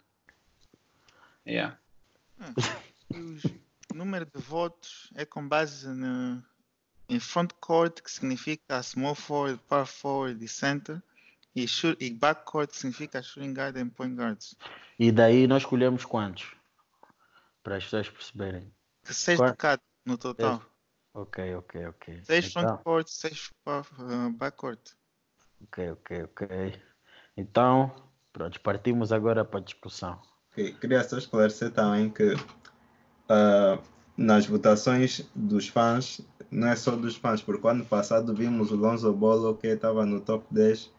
Yeah. o número de votos é com base no, em front court, que significa small forward, power forward e center, e, shoot, e backcourt significa shooting guard e point guards. E daí nós escolhemos quantos? Para as pessoas perceberem. Seis de cada no total. Seis. Ok, ok, ok. Seis então... frontcourt, seis uh, backcourt. Ok, ok, ok. Então, pronto, partimos agora para a discussão. Okay. Queria só esclarecer também que uh, nas votações dos fãs, não é só dos fãs, porque ano passado vimos o Lonzo Bolo que estava no top 10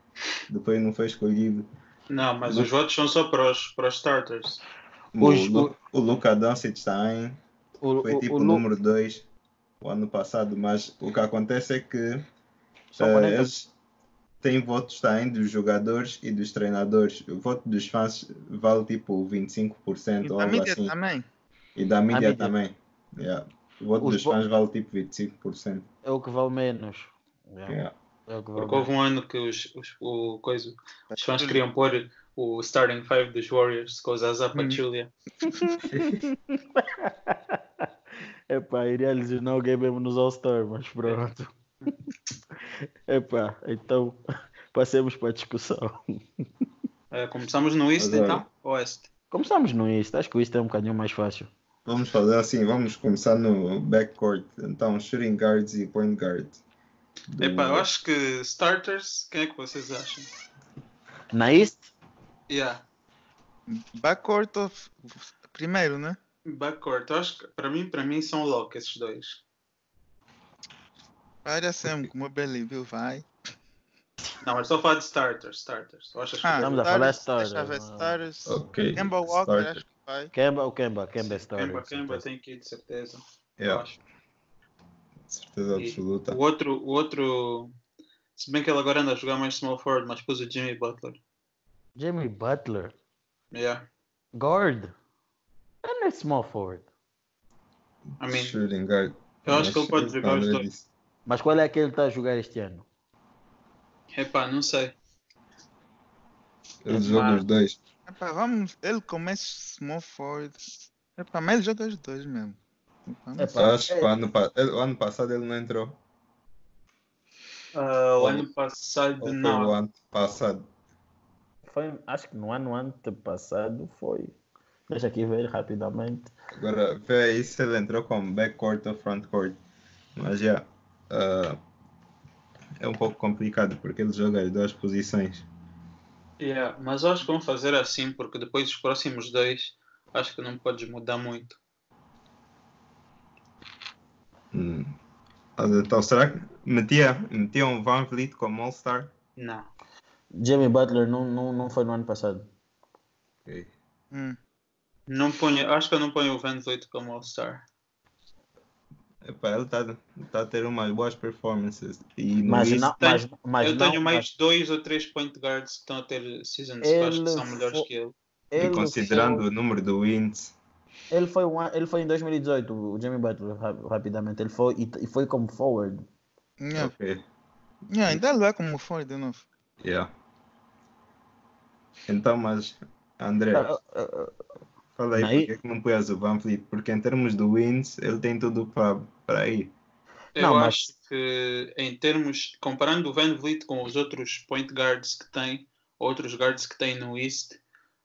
depois não foi escolhido. Não, mas os votos são só para os, para os starters. O, os, o, o Luca Doncic também o, foi tipo o, número 2 o ano passado, mas o que acontece é que uh, eles têm votos também dos jogadores e dos treinadores. O voto dos fãs vale tipo 25% e ou algo assim. Também. E da mídia, mídia. também. Yeah. O voto Os dos fãs vale tipo 25%. É o que vale menos. Yeah. Yeah. É Porque houve um ano que os, os, o, coisa, os fãs queriam pôr o starting five dos Warriors com o Zaza Pachulia. Epá, iria lesionar alguém mesmo nos All-Star, mas pronto. Epá, então passemos para a discussão. É, começamos no East então? Oeste? Começamos no East, acho que o East é um bocadinho mais fácil. Vamos fazer assim, vamos começar no backcourt. Então, shooting guards e point guards. Do... Epá, eu acho que starters, quem é que vocês acham? Na East? Yeah. Backcourt of... primeiro, né? Backcourt, eu acho que para mim, para mim são lock esses dois. Olha sempre como o Belly, viu? Vai. Não, mas estou a falar de starters, starters. Eu acho que ah, estamos a falar de starters. Deixa ver starters. Ok. Kemba Walker, starters. acho que vai. Kemba ou Kemba? Kemba é starter. Kemba, Kemba tem que ir, de certeza. Yeah. Eu acho. Certeza absoluta. o outro, o outro, se bem que ele agora anda a jogar mais small forward, mas pôs o Jimmy Butler. Jimmy Butler? Yeah. Guard? Ele é small forward. I mean, Shooting guard. Eu acho que ele pode jogar os dois. Mas qual é que ele está a jogar este ano? Epá, não sei. Ele joga os dois. Epá, vamos, ele começa small forward. Epá, mas ele joga os dois mesmo. É, pá, acho que o ano, o ano passado ele não entrou. Uh, o ano passado Ou não. o ano passado. Foi, acho que no ano antepassado foi. Deixa aqui ver rapidamente. Agora, vê aí se ele entrou como backcourt ou frontcourt. Mas já. Yeah, uh, é um pouco complicado porque ele joga as duas posições. Yeah, mas acho que vamos fazer assim porque depois os próximos dois acho que não podes mudar muito. Hum. Então, será que metia, metia um Van Vliet como All-Star? Não. Jimmy Butler não, não, não foi no ano passado. Ok. Hum. Não ponho, acho que eu não ponho o Van Vliet como All-Star. Epá, ele está tá a ter umas boas performances. E no Mas não, mas, mas eu não, tenho mais mas dois ou três point guards que estão a ter seasons que acho que são melhores que ele. e ele considerando foi, o número de wins, ele foi, um ele foi em 2018, o Jimmy Butler, ra- rapidamente. Ele foi e, foi como forward. Yeah. ok. Yeah, ainda ele vai como for de novo. Yeah. Então, mas André, fala aí Aí- porque é que não pões o Van Fleet? Porque em termos de wins, ele tem tudo para para ir. Eu Não, mas- acho que em termos, comparando o Van Vliet com os outros point guards que tem, outros guards que tem no East,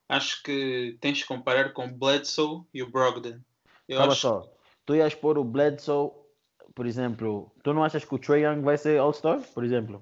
acho que tens que comparar com o Bledsoe e o Brogdon. Eu Calma acho só. Tu ias pôr o Bledsoe, por exemplo. Tu não achas que o Trae Young vai ser All-Star, por exemplo?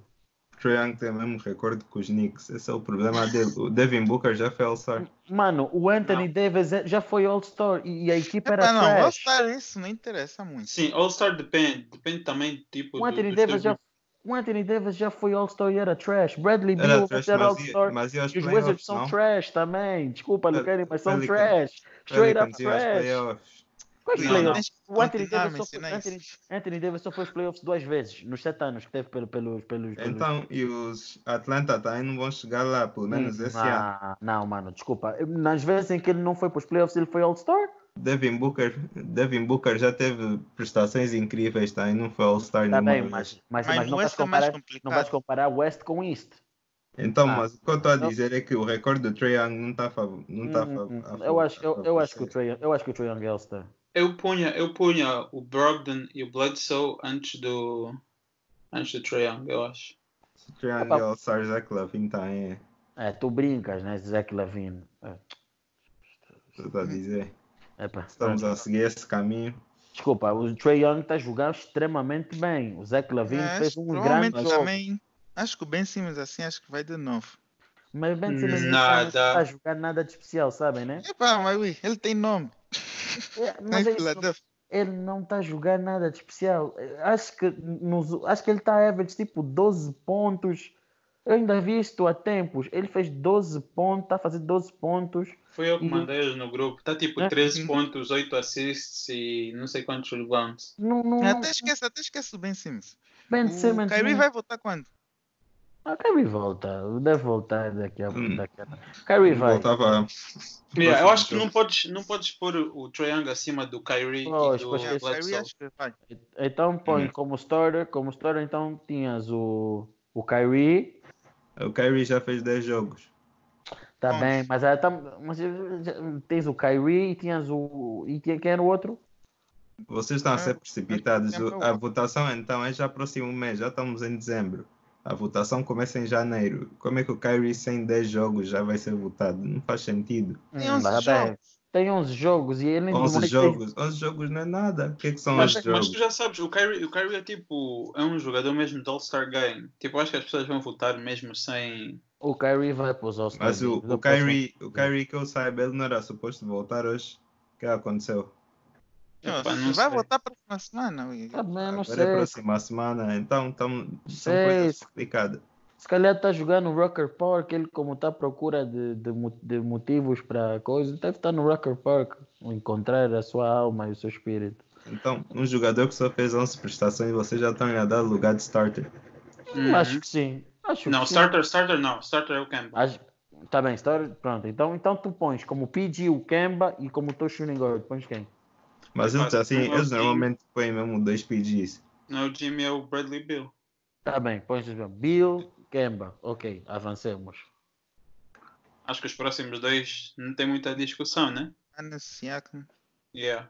Trae Young tem o mesmo recorde que os Knicks. Esse é o problema dele. O Devin Booker já foi All-Star. Mano, o Anthony Não. Davis é- já foi All-Star e, e a equipa era não, trash. All-Star isso não interessa muito. Sim, All-Star depende. Depende também tipo, O do, Anthony dos Davis já, o Anthony Davis já foi All-Star e era trash. Bradley Era Beal ia, All-Star. E os playoffs, Wizards são não? trash também. Desculpa, não querem, mas são trash. Straight up trash. playoffs. Quais playoffs? O Anthony Davis, só foi, Anthony. Anthony Davis só foi aos playoffs duas vezes, nos sete anos que teve pelo, pelos, pelos, pelos... Então, e os Atlanta também não vão chegar lá, pelo menos Hum, esse ano. ah, Não, mano, desculpa. Nas vezes em que ele não foi para os playoffs, ele foi All-Star? Devin Booker, Devin Booker já teve prestações incríveis, tá? E não foi All-Star Tá nenhuma bem, vez. mas, mas, Mas mas não, vais West é mais comparar, não vais comparar West com East. Então, Ah. mas o que eu estou a Eu- dizer é que o recorde do Trae Young não está a favor. Não tá a Hum, fav- hum, a eu, acho, eu, a eu, acho que o. Trae, eu acho que o Trae Young é All-Star. Eu punha, eu punha o Brogdon e o Bledsoe antes do antes do Trae Young, eu acho. Se o Trae Young é All-Star, Zach Lavine também é. É, tu brincas, né? Zach Lavine. É, Tu tá a dizer. Epa, Estamos pronto. a seguir esse caminho. Desculpa, o Trae Young está a jogar extremamente bem. O Zach Lavine É, fez um grande jogo. também. Acho que o Ben Simmons assim acho que vai de novo. Mas Ben Simmons não está a jogar nada de especial, sabem, né? Epá, mas ui, ele tem nome. É, mas é- Filadélfia. ele não está a jogar nada de especial. Acho que, nos, acho que ele está a average tipo 12 pontos. Eu ainda vi isto há tempos. Ele fez 12 pontos, está a fazer 12 pontos. Foi eu que E- mandei eles no grupo. Tá tipo É. 13 pontos, 8 assists e não sei quantos rebounds. Não, não, não, Até esquece, até esquece o Ben Simmons. ben O Simmons Kyrie não- vai voltar quando? Ah, Kyrie volta. Deve voltar daqui a, Hum. daqui a... Kyrie vai. Voltava. Yeah, eu acho que não podes, não podes pôr o Trae Young acima do Kyrie Pois, e do Yeah, o Kyrie acho que vai. Então põe Hum. como starter, como starter então tinhas o, o Kyrie, O Kyrie já fez 10 jogos. tá Bom. bem, mas, aí tá, mas tens o Kyrie e tinhas o. E quem, quem era o outro? Vocês estão a ser É, precipitados. é A votação então é já próximo mês, já estamos em dezembro. A votação começa em janeiro. Como é que o Kyrie sem 10 jogos já vai ser votado? Não faz sentido. Tem Hum, 11 tá bem. jogos. Tem 11 jogos e ele nem 11 vai ter- jogos. 11 jogos não é nada. O que é que são Mas, 11 mas jogos? tu já sabes, o Kyrie, o Kyrie é tipo, é um jogador mesmo de All-Star Game. Tipo, acho que as pessoas vão votar mesmo sem. O Kyrie vai para os All-Stars. Mas o, o, Kyrie, o Kyrie que eu saiba, ele não era suposto voltar hoje. O que aconteceu? Se não vai sei. voltar para uma semana. ui. Tá bem, não Agora é sei. próxima semana, então tam, são Sei. coisas complicadas. Se calhar está jogando no Rocker Park, ele como está à procura de, de, de motivos para coisa, deve estar no Rocker Park, encontrar a sua alma e o seu espírito. Então, um jogador que só fez 11 prestações, vocês já estão a dar lugar de starter. Uhum. Acho que sim. Acho Não, que sim. starter, starter não. Starter é o Kemba. Acho... Tá bem, starter, pronto. Então, então tu pões como PG o Kemba e como teu shooting guard, pões quem? Mas Epá, eles assim, o eles normalmente põem mesmo dois PGs. Não o Jimmy, é o Bradley Bill. Tá bem, pões Bill, Kemba. Ok, avancemos. Acho que os próximos dois não tem muita discussão, né? Anas Siakam. Yeah.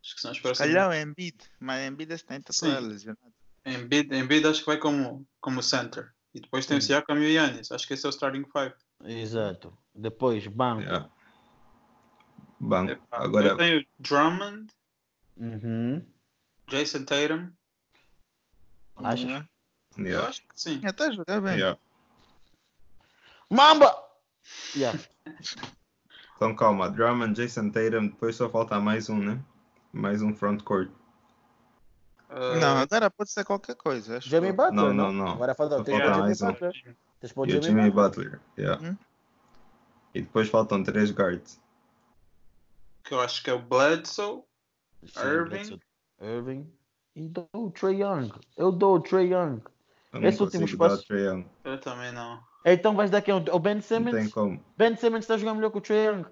Acho que são os próximos. calhar o Embiid, mas o Embiid está toda lesionado. Embiid, Embiid acho que vai como, como center. E depois tem o Sim. Siakam e o Yannis. Acho que esse é o starting five. Exato. Depois, banco. Yeah. Banco. Agora, Eu tenho Drummond, Uhum. Jason Tatum. Achas? Yeah. Eu yeah, acho que sim. Até jogar bem. yeah. Mamba! Yeah. Então calma, Drummond, Jason Tatum, depois só falta mais um, né? Mais um frontcourt. Uh, Não, agora pode ser qualquer coisa. Acho Jamie que- Butler, Não, não? não, não. Agora falta falta Jimmy mais um. Tens para E o Jimmy Jimmy Butler. Butler. yeah. Hum? E depois faltam três guards. que eu acho que é o Bledsoe, Sim, Irving. Bledsoe. Irving. E dou o Trey Young. Eu dou o Trey Young. Eu não Esse último Trae Young. Eu também não. Então vais dar quem? O Ben Não tem Simmons? como. Ben Simmons está jogando melhor que o Trey Young.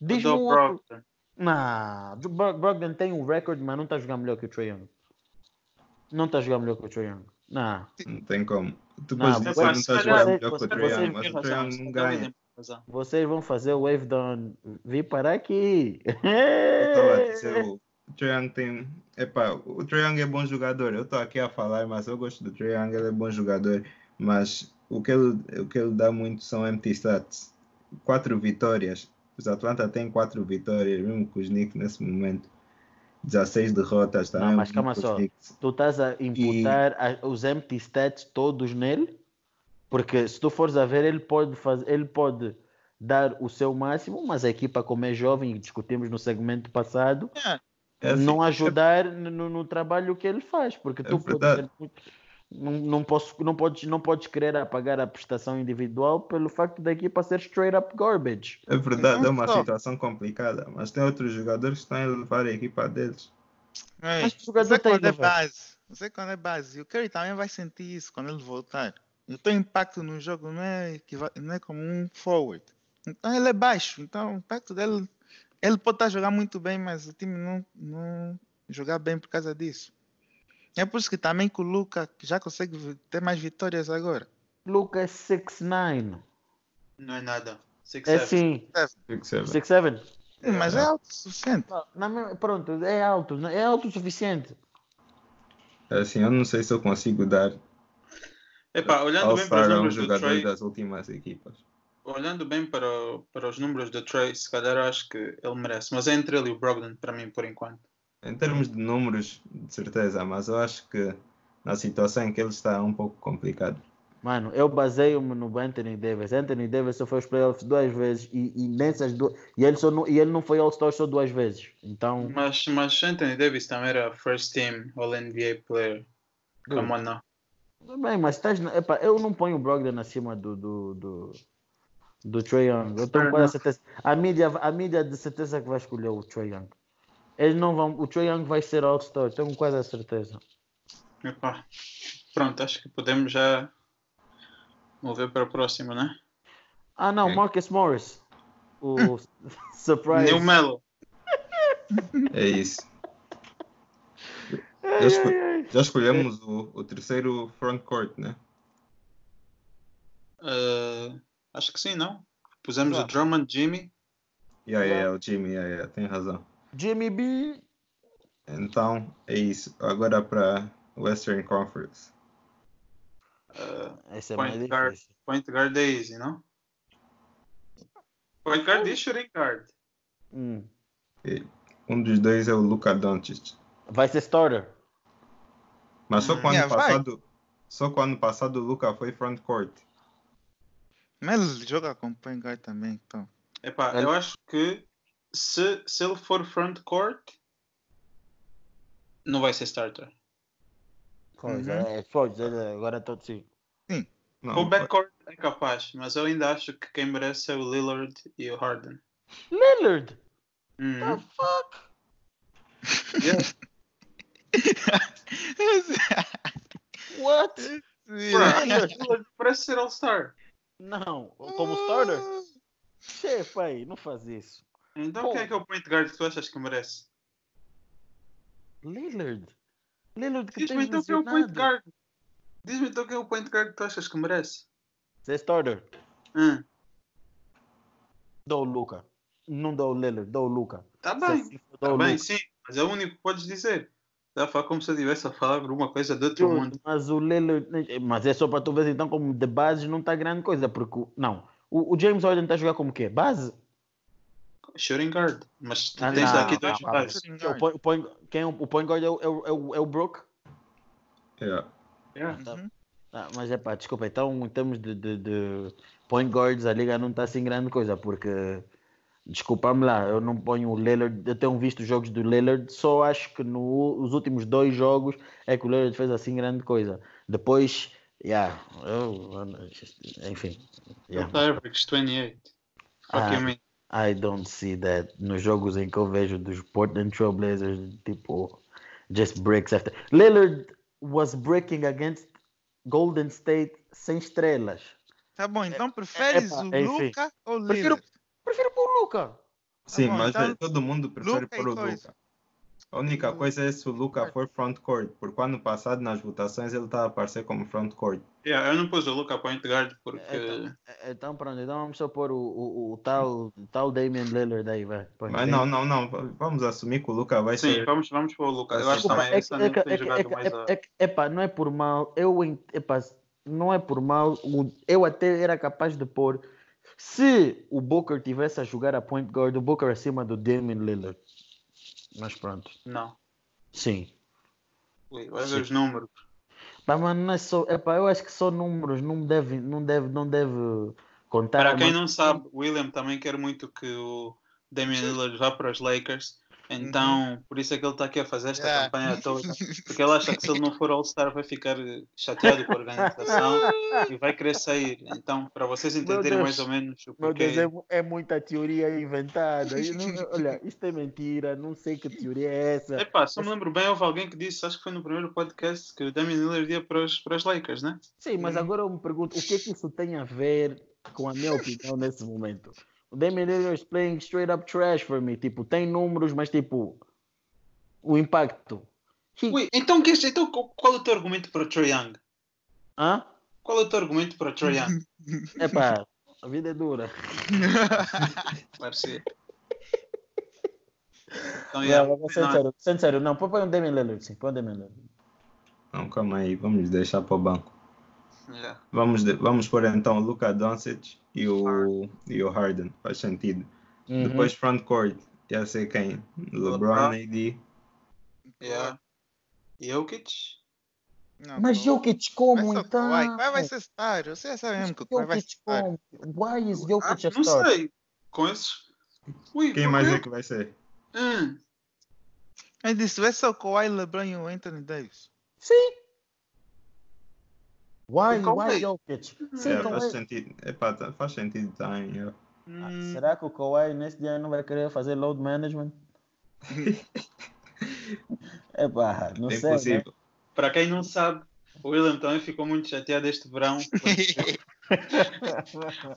Diz-me um outro. Brogdon. Não, Bro- Brogdon tem um recorde, mas não está jogando melhor que o Trey Young. Não está jogando melhor que o Trey Young. Não. Não tem como. Tu Não, podes mas dizer que não jogando melhor que o Trae Young, mas o Trae Young não ganha. Vocês vão fazer o wave down. Vi para aqui. Eu estava a dizer, o Trae Young tem. Epá, o Trae Young é bom jogador. Eu estou aqui a falar, mas eu gosto do Trae Young, ele é bom jogador. Mas o que ele, o que ele dá muito são empty stats. Quatro vitórias. Os Atlanta têm quatro vitórias, mesmo com os Knicks nesse momento. 16 derrotas também. Não, mas calma só. Knicks. Tu estás a imputar a- os empty stats todos nele? Porque se tu fores a ver, ele pode, fazer, ele pode dar o seu máximo, mas a equipa, como é jovem, e discutimos no segmento passado, É assim, não ajudar no, no trabalho que ele faz, porque É tu podes verdade. não, não, posso, não, podes, não podes querer apagar a prestação individual pelo facto da equipa ser straight up garbage. É verdade, é uma Só. situação complicada, mas tem outros jogadores que estão a levar a equipa deles. Mas o jogador tem quando é que base. Você quando é base. E o Curry também vai sentir isso quando ele voltar. O teu impacto no jogo não é, equiva- não é como um forward. Então ele é baixo. Então o impacto dele. Ele pode estar jogando muito bem, mas o time não, não jogar bem por causa disso. É por isso que também com o Luca que já consegue ter mais vitórias agora. Lucas 6'9. Não é nada. Six, É seven. sim, Fico sério. 6'7. Sim, mas é alto o suficiente. Na mesma- Pronto, é alto, não- é alto o suficiente. É Assim, eu não sei se eu consigo dar Epá, olhando bem para os a um números do das últimas equipas. Olhando bem para, o- para os números do Trey, se calhar acho que ele merece. Mas é entre ele e o Brogdon para mim, por enquanto. Em termos de números, de certeza, mas eu acho que na situação em que ele está é um pouco complicado. Mano, eu baseio-me no Anthony Davis. Anthony Davis só foi aos playoffs duas vezes e, e nessas duas. E ele, só não, e ele não foi All-Star só duas vezes. Então, Mas, mas Anthony Davis também era first team All NBA player. Come on now. tudo bem, mas estás. Epá, eu não ponho o Brogdon acima do. do, do, do Trae Young. Eu tenho quase certeza. A mídia, a mídia de certeza que vai escolher o Trae Young. Eles não vão. O Trae Young vai ser All-Star, tenho quase a certeza. Epá. Pronto, acho que podemos já mover para o próximo, né? Ah, não. Marcus Morris. O surprise. New Melo. É isso. Já, esco- já escolhemos o, o terceiro frontcourt, né? Uh, acho que sim, não? Pusemos Já. o Drummond, Jimmy. Yeah, yeah, o Jimmy, yeah, yeah, tem razão. Jimmy B. Então, é isso. Agora para Western Conference. Uh, Esse é Point mais guard. difícil. point guard é easy, não? Point guard e shooting guard. Hum. Um dos dois é o Luka Doncic. Vai ser starter. Mas só Hum. com o ano Yeah, vai. passado, só com o ano passado o Luka foi frontcourt. Mas ele joga com guard também, então. Epá, Ele- eu acho que se, se ele for front court, não vai ser starter. Pois Uhum. é, pois é, agora estou sim. Não, Com o backcourt é capaz, mas eu ainda acho que quem merece é o Lillard e o Harden. Lillard! Uhum. The fuck? Yeah. What? Bro, Lillard parece ser All-Star. Não, como starter? Chefe aí, não faz isso. Então Pô. quem é que é o point guard que tu achas que merece? Lillard. Lillard que Diz-me então quem é o point guard. Diz-me então quem é o point guard que tu achas que merece. Ser starter. Hum, Dou o Luca. Não dou o Lillard, dou o Luca. tá bem, tá bem, Luka. sim, mas é o único que podes dizer. Dá a falar como se eu estivesse a falar alguma coisa de outro mundo. Mas o Lillard. Mas é só para tu ver então como de base não está grande coisa. Porque, não. O, o James Harden está a jogar como quê? Base? Shooting guard. Mas tu Ah, tens não, aqui dois bases. O point, quem é o, o point guard é o, é o, é o, é Brook? Yeah. Yeah. Tá. Uhum. Ah, mas é pá, desculpa, então em termos de, de, de point guards a liga não está assim grande coisa, porque desculpa-me lá, eu não ponho o Lillard, eu tenho visto jogos do Lillard, só acho que nos últimos dois jogos é que o Lillard fez assim grande coisa. Depois, yeah, eu- enfim, yeah. Ele average 28. Fuck Ah. you mean? I don't see that nos jogos em que eu vejo dos Portland Trail Blazers, tipo, just breaks after. Lillard was breaking against Golden State sem estrelas. Tá bom, então preferes Epa, o enfim. Luca ou o Lillard? Prefiro pôr o Luca. Sim, bom, mas então, eh, todo mundo prefere Luka e pôr o coisa. Luca. A única Lu- coisa é se o Luca for front court, porque ano passado nas votações ele estava a aparecer como front court. Yeah, eu não pus o Luca point guard porque. Então, então pronto, então vamos só pôr o, o, o tal, tal Damian Lillard aí, vai. Mas não, não, não, vamos assumir que o Luca vai Sim, ser. vamos, vamos para o Luca. Eu acho também é que- ano é que- tem é que- jogado é que- mais é não é por mal, eu, epá, não é por mal, eu até era capaz de pôr, se o Booker tivesse a jogar a point guard, o Booker acima do Damian Lillard. Mas pronto, Não. sim. Ui, vai ver os números. Pá, mas não é só, epá, eu acho que só números não deve, não deve, não deve contar. Para quem mas- não sabe, William também quer muito que o Damian Lillard vá para os Lakers. Então, por isso é que ele está aqui a fazer esta Yeah. campanha toda. Porque ele acha que se ele não for All-Star vai ficar eh, chateado com a organização e vai querer sair. Então, para vocês entenderem mais ou menos o Meu porquê. Deus, é, é muita teoria inventada. Não- olha, isto é mentira, não sei que teoria é essa. Epá, eu me lembro bem, houve alguém que disse, acho que foi no primeiro podcast, que o Damian Lillard ia para os, para os Lakers, né? Sim, mas agora eu me pergunto, o que é que isso tem a ver com a minha opinião nesse momento? O Damian Lillard is playing straight up trash for me. Tipo, tem números, mas tipo, o impacto. He- Ui, então, que, então qual é o teu argumento para o Trae Young? Hã? Qual é o teu argumento para o Trae Young? Epá, a vida é dura. Então, Não, yeah, mas sendo não, sério, sendo sério, não, põe um Damian Lillard, sim, põe um Damian Lillard. Não, calma aí, vamos deixar para o banco. Yeah. Vamos, de- vamos pôr então o Luca Doncic e o, e o Harden, faz sentido. Uhum. Depois front court, já sei quem. LeBron, LeBron. AD. Yeah. Jokic? Não, Mas pô. Jokic como Vai então? Kawhi. Kawhi vai ser star. Você já sabe mesmo que o Kawhi vai ser Jokic star. como? Why is Ah, Jokic a não star? sei. Com esses. Ui, Quem mais é que vai ser? Hum, Eu disse, vai ser o Kawhi, LeBron e o Anthony Davis. Sim. Why, why. Jokic? Sim, É, faz sentido. Epá, tá- faz sentido também. yeah. Ah, hum, Será que o Kawhi nesse dia não vai querer fazer load management? é pá, não É sei. Né? impossível. Para quem não sabe, o William também ficou muito chateado este verão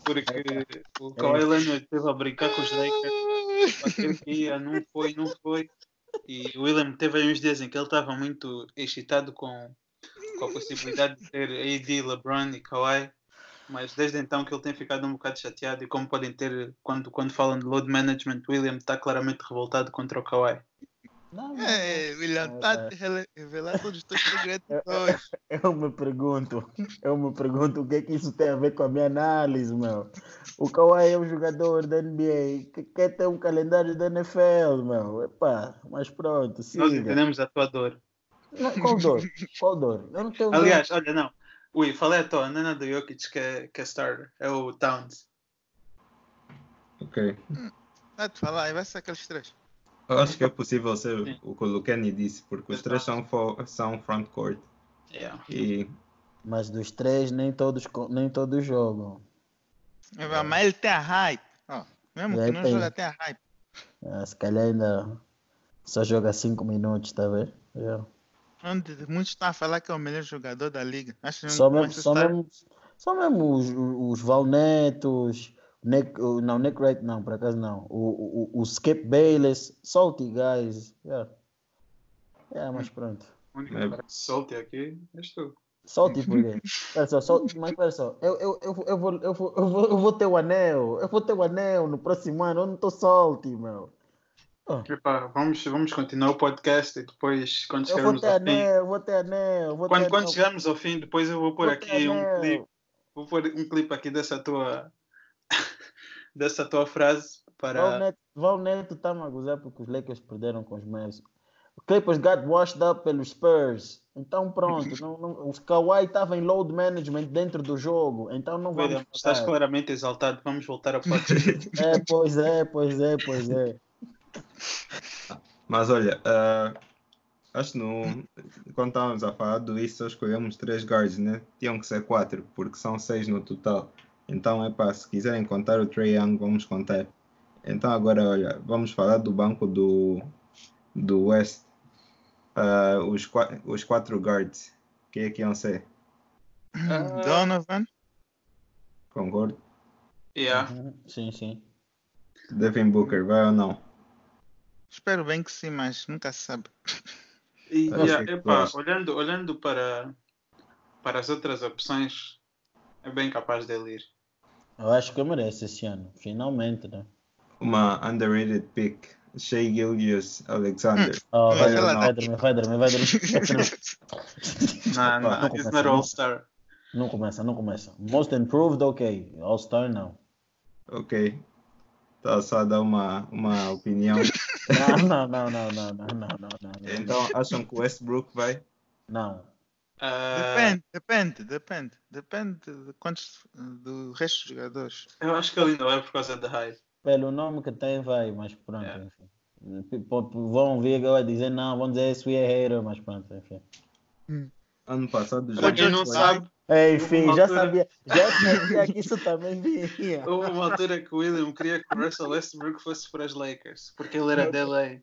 porque, porque o Kawhi Leonard esteve a brincar com os Lakers. Aquele que ia, não foi, não foi. E o William teve aí uns dias em que ele estava muito excitado com, com a possibilidade de ter AD, LeBron e Kawhi. Mas desde então que ele tem ficado um bocado chateado e como podem ter, quando, quando falam de load management, William está claramente revoltado contra o Kawhi. Não, não, É, William, É, tá é. te rele- revelar todos os teus segredos hoje. Eu me pergunto, eu me pergunto o que é que isso tem a ver com a minha análise, meu. O Kawhi é um jogador da NBA que quer ter um calendário da NFL, meu. Epá, mas pronto, Nós siga. entendemos a tua dor. Não, qual dor? Qual dor? Eu não tenho dor. Aliás, olha, não. Ui, falei à toa, não é nada do Jokic que é, que é starter, é o Towns. Ok. Vai te falar, vai ser aqueles três. Eu acho que é possível ser Sim. o que o Kenny disse, porque os três são, são front court. Yeah. E Mas dos três, nem todos, nem todos jogam. É, Mas ele tem a hype. Ó, mesmo E que não tem. joga, tem a hype. Ah, se calhar ainda só joga 5 minutos, tá vendo? Yeah. Onde muitos estão a falar que é o melhor jogador da liga. Acho que Só mesmo, só estar- mesmo, só mesmo os, os Valnetos, o Nick, não, Nick Wright não, por acaso não. O, o, o Skip Bayless, salty guys. Yeah. Yeah, mas pronto. O único É. solte aqui és tu. Salty por quê? Pera só, salty, mas pera só, eu, eu, eu, vou- eu, vou, eu, vou, eu, vou, eu vou ter o anel, eu vou ter o anel no próximo ano, eu não tô salty, meu. Epá, vamos, vamos continuar o podcast e depois, quando chegarmos ao fim, anel, vou ter anel, vou quando, ter quando chegarmos ao fim, depois eu vou pôr Vou aqui um clipe. Vou pôr um clipe aqui dessa tua dessa tua frase para. Val Neto tá a gozar porque os Lakers perderam com os Mavs. O Clippers got washed up pelos Spurs. Então pronto, não, não, o Kawhi estava em load management dentro do jogo. Então não vamos William, estás claramente exaltado. Vamos voltar ao podcast. É, pois é, pois é, pois é. Mas olha, ah, acho que no, quando estávamos a falar do isso, só escolhemos três guards, né? Tinham que ser quatro, porque são seis no total. Então é pá, se quiserem contar o Trey Young, vamos contar. Então agora, olha, vamos falar do banco do, do West. Uh, os, os quatro guards. Quem é que iam ser? Uh, Donovan. Concordo. Yeah. Uhum. Sim, sim. Devin Booker, vai ou não? Espero bem que sim, mas nunca se sabe. E, yeah, epá, olhando, olhando para, para as outras opções, é bem capaz dele ir. Eu acho que eu mereço esse ano. Finalmente, né? Uma underrated pick. Shea Gilgeous Alexander. Oh, Mas vai, dormir, vai dormir, vai dormir, vai. Não, Não, não, he's not não. all-star. Não começa, não começa. Most improved, ok. All-Star, não. Ok. Tá só a dar uma, uma opinião. Não, não, não, não, não, não, não, não. Então acham que o Westbrook vai? Não. Uh... Depende, depende, depende. Depende de quantos do resto dos jogadores. Eu acho que ele não vai por causa da hype. Pelo nome que tem vai, mas pronto, yeah. enfim. Vão vir agora dizer não, vão dizer esse we are hater, mas pronto, enfim. Hum. Ano passado já. Quem não sabe, é, enfim, já altura- sabia, já sabia que isso também vinha. houve uma altura que o William queria que o Russell Westbrook fosse para as Lakers, porque ele era da LA.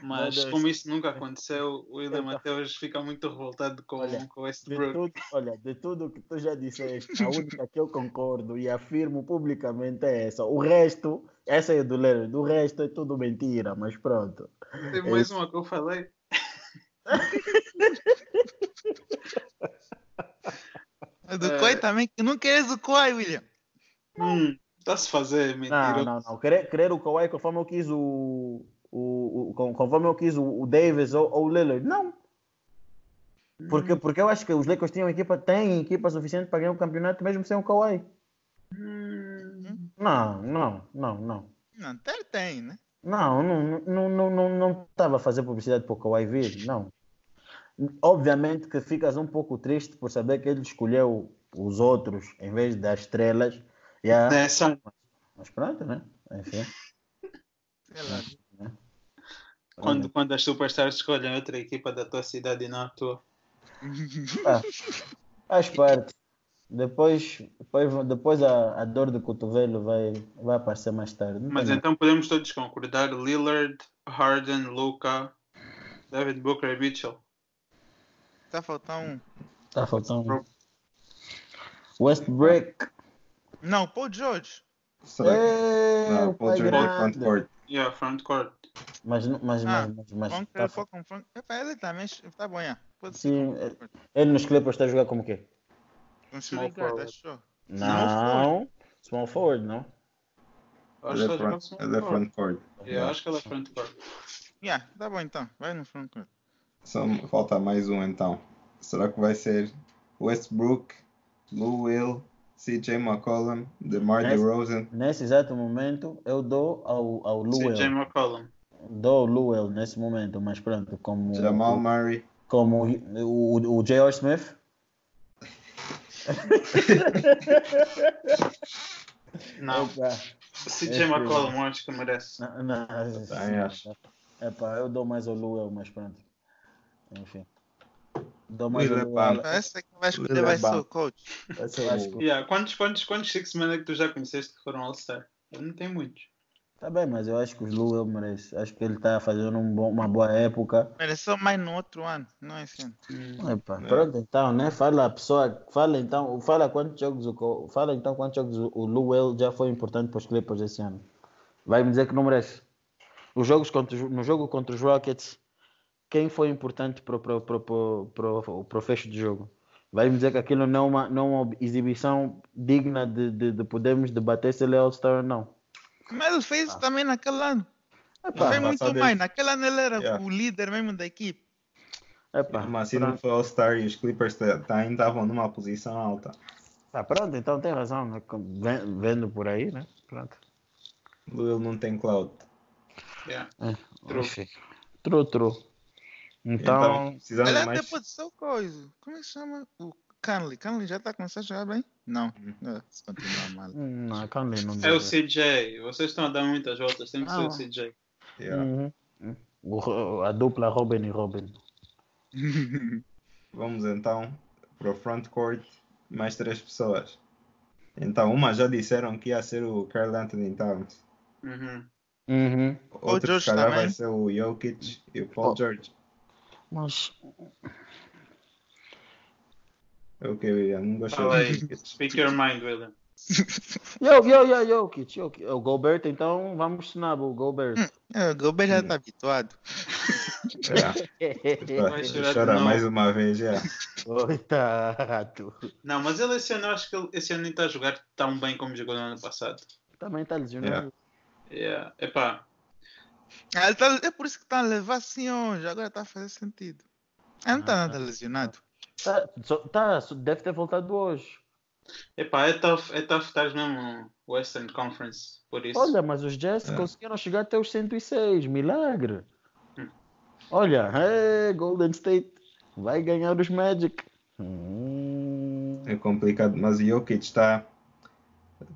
Mas como isso nunca aconteceu, o William Então. até hoje fica muito revoltado com, Olha, com o De Westbrook. tudo, olha, de tudo que tu já disseste, a única que eu concordo e afirmo publicamente é essa. O resto, essa é do Lero, do resto é tudo mentira, mas pronto. Tem mais uma que eu falei. Do É. Também, que não queres o Koi, William. Hum, Está-se a fazer, Não, mentira. não, não. Querer, querer o Kawhi conforme eu quis o. o, o con- conforme eu quis o, o Davis ou, ou o Lillard. Não. Porque, porque eu acho que os Lakers tinham equipa, têm equipa suficiente para ganhar o campeonato mesmo sem o Kawhi. Hum, Não, não, não, não. Não, até tem, né? Não, não, não, não, não, não estava a fazer publicidade para o Kawhi vir, não. Obviamente que ficas um pouco triste por saber que ele escolheu os outros em vez das estrelas. Yeah. Nessa, Mas pronto, né? Enfim. Sei lá. quando, quando as superstars escolhem outra equipa da tua cidade e não a tua. Ah, faz parte. Depois, depois, depois a, a dor do cotovelo vai, vai aparecer mais tarde. Não Mas tem então podemos todos concordar: Lillard, Harden, Luca, David Booker e Mitchell. Tá faltando um. Tá faltando. Westbrook. Não, Paul George. Será É, não, o Paul pai George é front court. Yeah, front-court. Mas, não- mas, Ah, mas, mas, mas Frank, tá- for com Frank. Epa, ele também tá bom, já. Pode Sim, ser. ele nos Clippers está a jogar como quê? Small shooting guard? Não. Small forward, não? Acho Ele é ele joga front, ele é front court. Yeah, acho que ele é front-court. Yeah, tá bom então. Vai no front court. Só falta mais um então. Será que vai ser Westbrook, Lou Will, CJ McCollum, DeMar Nesse- DeRozan? Nesse exato momento, eu dou ao, ao Luel. CJ McCollum. Dou ao Luel nesse momento, mas pronto, como, Jamal Murray? como o, o, o J.R. Smith. Não, Epa, CJ esse- McCollum acho que merece. não, não, Também acho. Epa, eu dou mais ao Luel, mas pronto. Enfim. Dou mais é bom. Esse que vai escolher Ele é vai ser o coach. Esse eu acho que- Yeah, quantos, quantos, quantos Six Men é que tu já conheceste que foram All-Star? Eu não tenho muitos. Tá bem, mas eu acho que o Luel merece. Acho que ele está fazendo um bom- uma boa época. Mereceu mais no outro ano, não é assim. Epa, É. pronto, então, né? Fala a pessoa, fala então, fala quantos jogos, o fala então quantos jogos o- Luel já foi importante para os Clippers esse ano. Vai me dizer que não merece. Os jogos contra, os- no jogo contra os Rockets, quem foi importante para, o fecho de jogo? Vai me dizer que aquilo não é uma, não é uma exibição digna de, de, de podermos debater se ele é All-Star ou não. Mas ele fez isso também naquele ano. Ele Epá, fez muito mais. ele- Naquele ano ele era Yeah. o líder mesmo da equipe. epá, Mas assim não foi All-Star e os Clippers ainda estavam numa posição alta. Tá, pronto, então tem razão, né? Vendo por aí, né? Pronto. Will não tem cloud. Yeah. True. Enfim. True, true. Então, Então, precisamos Ele de até mais. pode ser o coisa. Como é que chama? O Canley. Canley já está começando a jogar bem? Não. É, se continuar mal. hum, não, Conley não É o CJ. Vocês estão a dar muitas voltas. Tem que ser Ah. o CJ. Yeah. Uhum. O a dupla Robin e Robin. Vamos então para o front court, mais três pessoas. Então, uma já disseram que ia ser o Carl Anthony Towns. Uhum. Uhum. Outro, George calhar, vai ser o Jokic e o Paul Oh. George. Mas. É o que, William? Não gostou Fala aí. Speak your mind, William. Yo, yo, yo, yo, Kit, yo. O Gobert, então vamos ensinar o Gobert. É, o Gobert já está habituado. É. Vai chorar Chora mais uma vez, já. Coitado. Não, mas ele esse ano, eu acho que ele esse ano nem está a jogar tão bem como jogou no ano passado. Também está lesionado. Yeah. Epá, Ah, ele tá- é por isso que está a levar assim hoje. Agora está a fazer sentido. Ele não está Ah, nada lesionado. Tá, só- tá, só deve ter voltado hoje. epá, é tough, é tough estar mesmo Western Conference, por isso. Olha, mas os Jets É. conseguiram chegar até os 106. Milagre. Hum. Olha, é, Golden State vai ganhar os Magic. Hum. É complicado, mas o Jokic está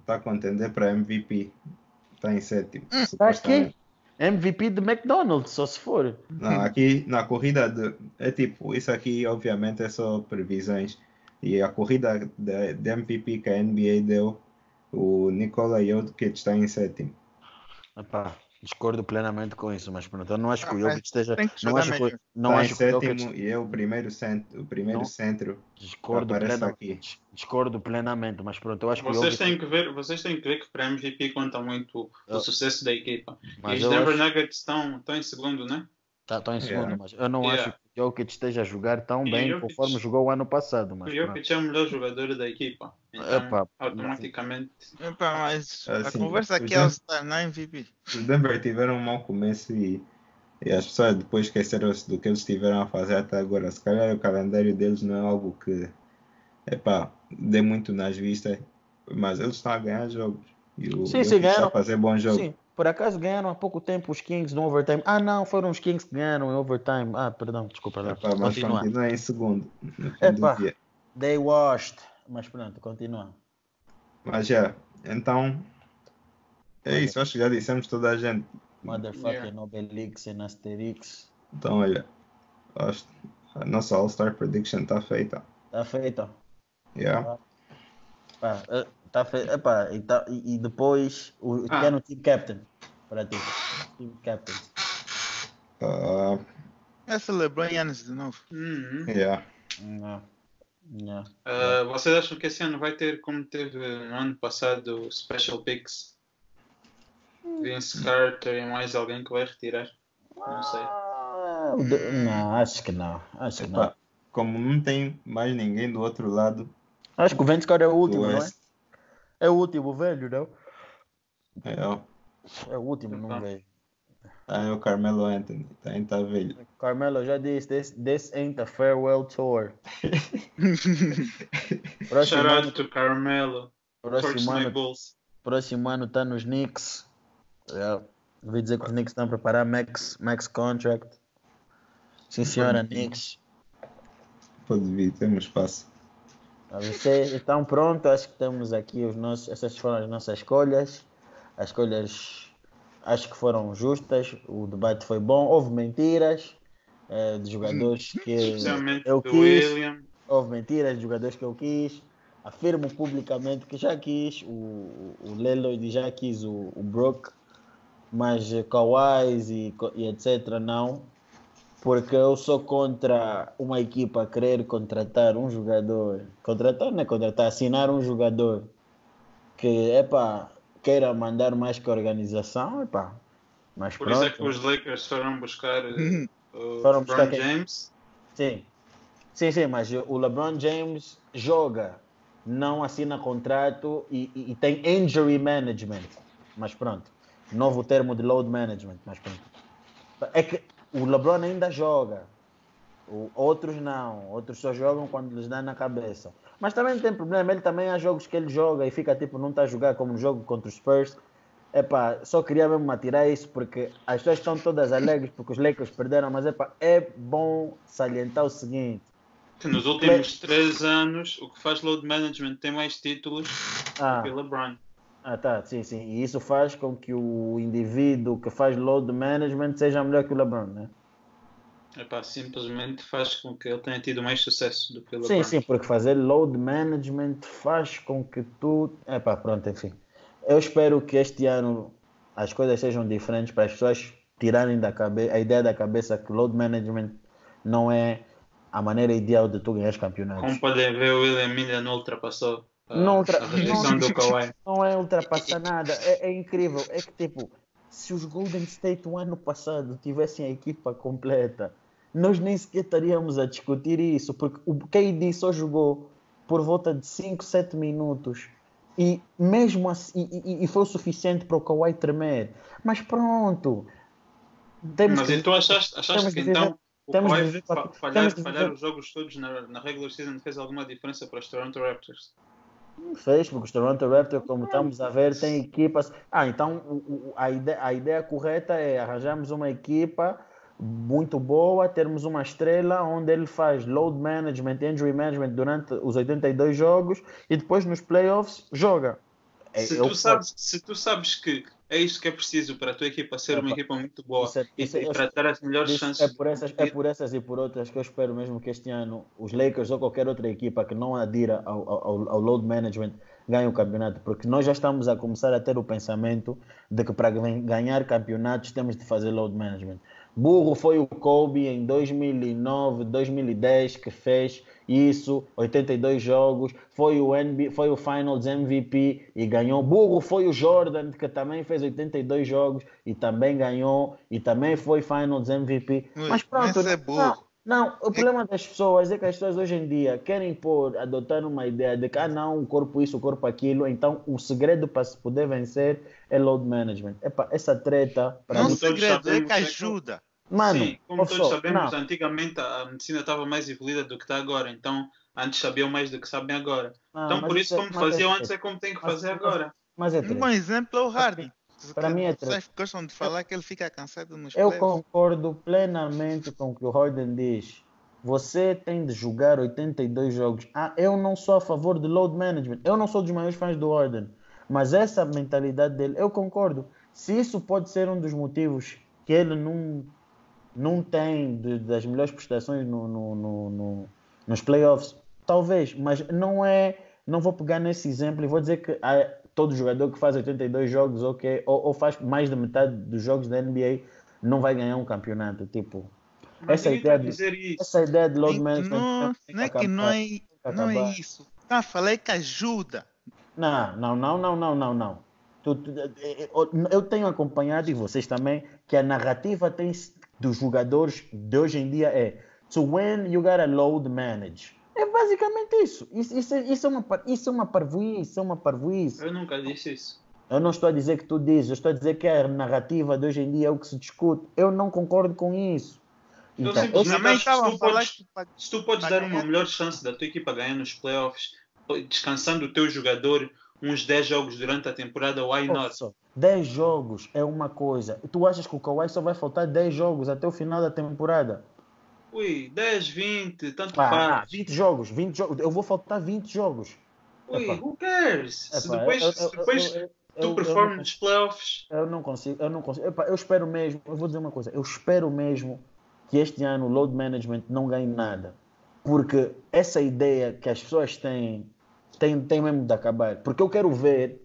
tá a contender para MVP. Está em sétimo. Tá supostamente. aqui. MVP de McDonald's, só se for. Não, aqui na corrida de, é tipo, isso aqui obviamente é só previsões. E a corrida de, de MVP que a NBA deu, o Nikola Jokic está em sétimo. Epá, discordo plenamente com isso, mas pronto, eu não acho que o Ah, Jokic esteja. que Não acho que, não acho que o sétimo e é o primeiro centro, o primeiro Não. centro Discordo aqui. discordo plenamente, mas pronto, eu acho que o Vocês têm que ver, vocês têm que ver que para MVP conta muito o Eu- sucesso da equipa. Mas e eu os Denver acho- Nuggets estão, estão em segundo, né? Tá, tô em segundo, Yeah. mas eu não Yeah. acho que Jokic esteja a jogar tão E bem Jokic- conforme jogou o ano passado. Mas o pronto. Jokic é o melhor jogador da equipa. Então, Epá, automaticamente. Epá, mas a Assim, conversa aqui é o Star na MVP. Os Denver tiveram um mau começo e, e as pessoas depois esqueceram-se do que eles tiveram a fazer até agora. Se calhar o calendário deles não é algo que epá, dê muito nas vistas, mas eles estão a ganhar jogos. E o Sim, sim, está a fazer bom jogo. Sim, por acaso ganharam há pouco tempo os Kings no overtime. Ah, não, foram os Kings que ganharam em overtime. Ah, perdão, desculpa lá. Epá, mas Continua. continua em segundo. Epá. dia. They washed. Mas pronto, continua. Mas já, então é isso, acho que já dissemos toda a gente. Motherfucking Yeah. Obelix and Asterix. Então olha, acho a nossa All-Star Prediction está feita. Tá feito. Yeah. Eh, tá feito. Epá, e, tá- e- depois, o, Ah. quem é no Team Captain? Para ti. Team Captain. Ah, Essa LeBron Yannis de novo. Uhum. yeah. Não. Não. Ah, vocês acham que esse ano vai ter, como teve no ano passado, Special Picks? Vince Carter e mais alguém que vai retirar? Não sei. Ah, Não, acho que não. Acho que não. Como não tem mais ninguém do outro lado Acho que o Vince Carter é o último, não é? É o último, velho, não? é, É o último, não Tá. vejo. tá aí o Carmelo Anthony, tá, tá velho. Carmelo já disse, this, this ain't a farewell tour. próximo, Shout ano, out to Carmelo. próximo, ano, próximo ano tá nos Knicks. Yeah. Ouvi dizer que os Knicks estão a preparar max, max contract. Sim, senhora, Knicks. Pode vir, temos espaço. Vocês estão prontos? Acho que temos aqui os nossos. Essas foram as nossas escolhas. As escolhas acho que foram justas. O debate foi bom. Houve mentiras eh, de jogadores que Especialmente eu quis. William. Houve mentiras de jogadores que eu quis. Afirmo publicamente que já quis o, o e já quis o, o Brook, mas Kawhi e, e etc. não, porque eu sou contra uma equipa querer contratar um jogador, contratar não é contratar, assinar um jogador que epá, queira mandar mais que a organização, epá, mas Por pronto. isso é que os Lakers foram buscar eh, o Foram buscar LeBron quem? James. Sim. Sim, sim, mas o LeBron James joga, não assina contrato e, e- e tem injury management. Mas pronto. Novo termo de load management. Mas pronto. É que o LeBron ainda joga. O- outros não. Outros só jogam quando lhes dá na cabeça. Mas também não tem problema. Ele também há jogos que ele joga e fica tipo, não está a jogar como no jogo contra os Spurs. Epá, só queria mesmo atirar isso porque as pessoas estão todas alegres porque os Lakers perderam, mas epá, é bom salientar o seguinte. Que nos últimos três anos, o que faz load management tem mais títulos Ah, que o LeBron. Ah, tá, sim, sim. E isso faz com que o indivíduo que faz load management seja melhor que o LeBron, né? Epá, simplesmente faz com que ele tenha tido mais sucesso do que o Sim, LeBron. sim, porque fazer load management faz com que tu. Epá, pronto, enfim. Eu espero que este ano as coisas sejam diferentes para as pessoas tirarem da cabeça a ideia da cabeça que load management não é a maneira ideal de tu ganhar campeonatos. Como podem ver, o William Miller não ultrapassou não, ultra... Kawhi. Não é ultrapassar nada, é, é, incrível. É que tipo, se os Golden State o ano passado tivessem a equipa completa, nós nem sequer estaríamos a discutir isso, porque o KD só jogou por volta de 5, 7 minutos. E mesmo assim, e, e, foi o suficiente para o Kawhi tremer. Mas pronto. Temos Mas que, então achaste, achaste que então o Kawhi falhar, falhar os jogos todos na, na regular season fez alguma diferença para os Toronto Raptors? Fez, porque os Toronto Raptors, como estamos a ver, tem equipas. Ah, então o, o, a, ideia, a ideia correta é arranjarmos uma equipa muito boa, termos uma estrela onde ele faz load management, injury management durante os 82 jogos e depois nos playoffs joga. É, se, tu sabes, se tu sabes que é isso que é preciso para a tua equipa ser uma equipa muito boa isso é, isso, e, para ter as melhores isso, chances. É por, essas, é por essas e por outras que eu espero mesmo que este ano os Lakers ou qualquer outra equipa que não adira ao, ao, ao load management ganhe o campeonato, porque nós já estamos a começar a ter o pensamento de que para ganhar campeonatos temos de fazer load management. Burro foi o Kobe em 2009, 2010 que fez isso, 82 jogos, foi o, NBA, foi o Finals MVP e ganhou. Burro foi o Jordan, que também fez 82 jogos e também ganhou, e também foi Finals MVP. Ui, Mas pronto, é não, não, o problema das pessoas é que as pessoas hoje em dia querem pôr, adotar uma ideia de que, ah não, o corpo isso, o corpo aquilo, então o segredo para se poder vencer é load management. Epa, essa treta... Para não mim, segredo, é que ajuda. Mano, Sim, como todos sabemos, não. antigamente a medicina estava mais evoluída do que está agora, então antes sabiam mais do que sabem agora. Ah, então por isso, é, como faziam é, antes, é como tem que fazer mas, agora. Mas é um bom exemplo é o Harden. Para mim é Vocês gostam de falar que ele fica cansado nos Eu concordo plenamente com o que o Harden diz. Você tem de jogar 82 jogos. Ah, eu não sou a favor de load management. Eu não sou dos maiores fãs do Harden. Mas essa mentalidade dele, eu concordo. Se isso pode ser um dos motivos que ele não não tem de, das melhores prestações no, no, no, nos playoffs, talvez, mas não é. Não vou pegar nesse exemplo e vou dizer que há, todo jogador que faz 82 jogos okay, ou, ou, faz mais da metade dos jogos da NBA não vai ganhar um campeonato. Tipo, essa ideia, de, essa ideia de load management. Não, não é que não é, não é isso. Ah, falei que ajuda. Não, não, não, não, não, não, não. Eu tenho acompanhado, e vocês também, que a narrativa tem, dos jogadores de hoje em dia é to win you gotta load manage. É basicamente isso. Isso, isso, isso é uma isso é uma parvoíce, isso é uma parvoíce. Eu nunca disse isso. Eu não estou a dizer que tu dizes, eu estou a dizer que a narrativa de hoje em dia é o que se discute. Eu não concordo com isso. Então, eu simplesmente se tu, podes, se tu podes dar uma melhor chance da tua equipa ganhar nos playoffs, descansando o teu jogador uns 10 jogos durante a temporada, why not? 10 jogos é uma coisa. Tu achas que o Kawhi só vai faltar 10 jogos até o final da temporada? Ui, 10, 20, tanto ah, faz. 20 jogos, 20 jogos. Eu vou faltar 20 jogos. Ui, Epa. who cares? Epa, se depois, eu, eu, depois eu, tu performas nos playoffs. Eu não consigo, eu não consigo. Epa, eu espero mesmo, eu vou dizer uma coisa, eu espero mesmo que este ano o load management não ganhe nada. Porque essa ideia que as pessoas têm, tem, tem mesmo de acabar. Porque eu quero ver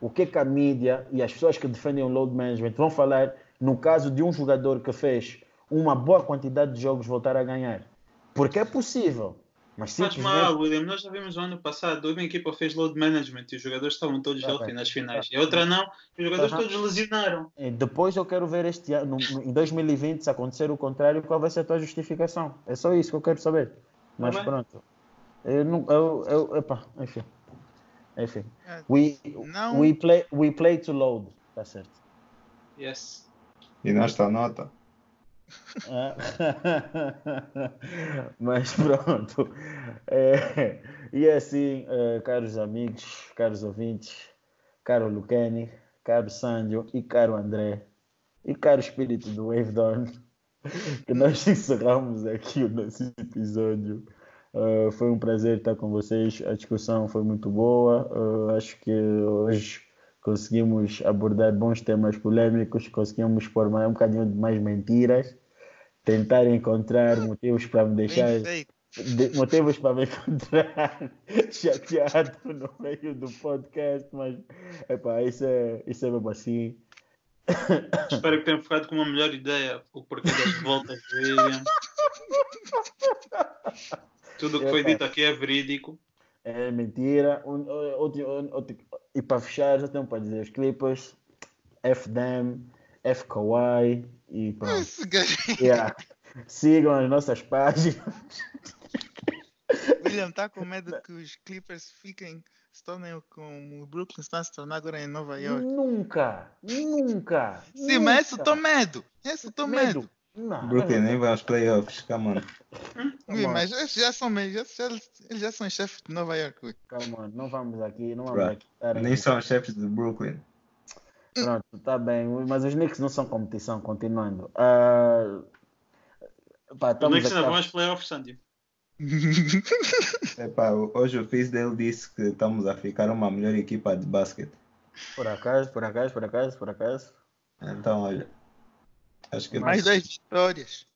o que, que a mídia e as pessoas que defendem o load management vão falar no caso de um jogador que fez uma boa quantidade de jogos voltar a ganhar. Porque é possível. Mas, simplesmente... mal, William, nós já vimos no ano passado, uma equipa fez load management e os jogadores estavam todos tá healthy nas finais. Tá. E outra não, os jogadores tá. todos lesionaram. E depois eu quero ver este ano, no, em 2020, se acontecer o contrário, qual vai ser a tua justificação. É só isso que eu quero saber. Mas pronto. Eu não. Eu, eu, epa, enfim. Enfim. É, we, não. we, play, we play to load. Tá certo. Yes. E nesta nota. É. Mas pronto. É, e é assim, é, caros amigos, caros ouvintes, caro Lucani, caro Sandio e caro André e caro espírito do Wave Dawn, que nós encerramos aqui o nosso episódio. Uh, foi um prazer estar com vocês. A discussão foi muito boa. Uh, acho que hoje conseguimos abordar bons temas polêmicos, conseguimos pôr mais, um bocadinho de mais mentiras, tentar encontrar motivos para me deixar. De, motivos para me encontrar chateado no meio do podcast, mas epá, isso, é, isso é mesmo assim. Espero que tenham ficado com uma melhor ideia o porquê das voltas. Tudo que foi dito aqui é verídico. É mentira. Um, outro, outro, e para fechar, já tenho para dizer: os Clippers, F them, F Kawhi e pronto. Yeah. Sigam as nossas páginas. William está com medo que os Clippers fiquem, se tornem como o Brooklyn está se tornar agora em Nova York. Nunca, nunca. Sim, nunca. mas esse eu tô medo. Esse eu tô medo. medo. Não, Brooklyn nem vai aos playoffs, come on. Ui, mas eles já são, já, já, eles já são chefes de Nova York. Calma, on, não vamos aqui, não vamos aqui. Nem são chefes de Brooklyn. Pronto, tá bem, mas os Knicks não são competição, continuando. Uh, pá, os Knicks não vão aos playoffs, Sandy. Epá, hoje o Fizz dele disse que estamos a ficar uma melhor equipa de basquete. Por acaso, por acaso, por acaso, por acaso. Então, olha. Acho que Mais 10 vitórias.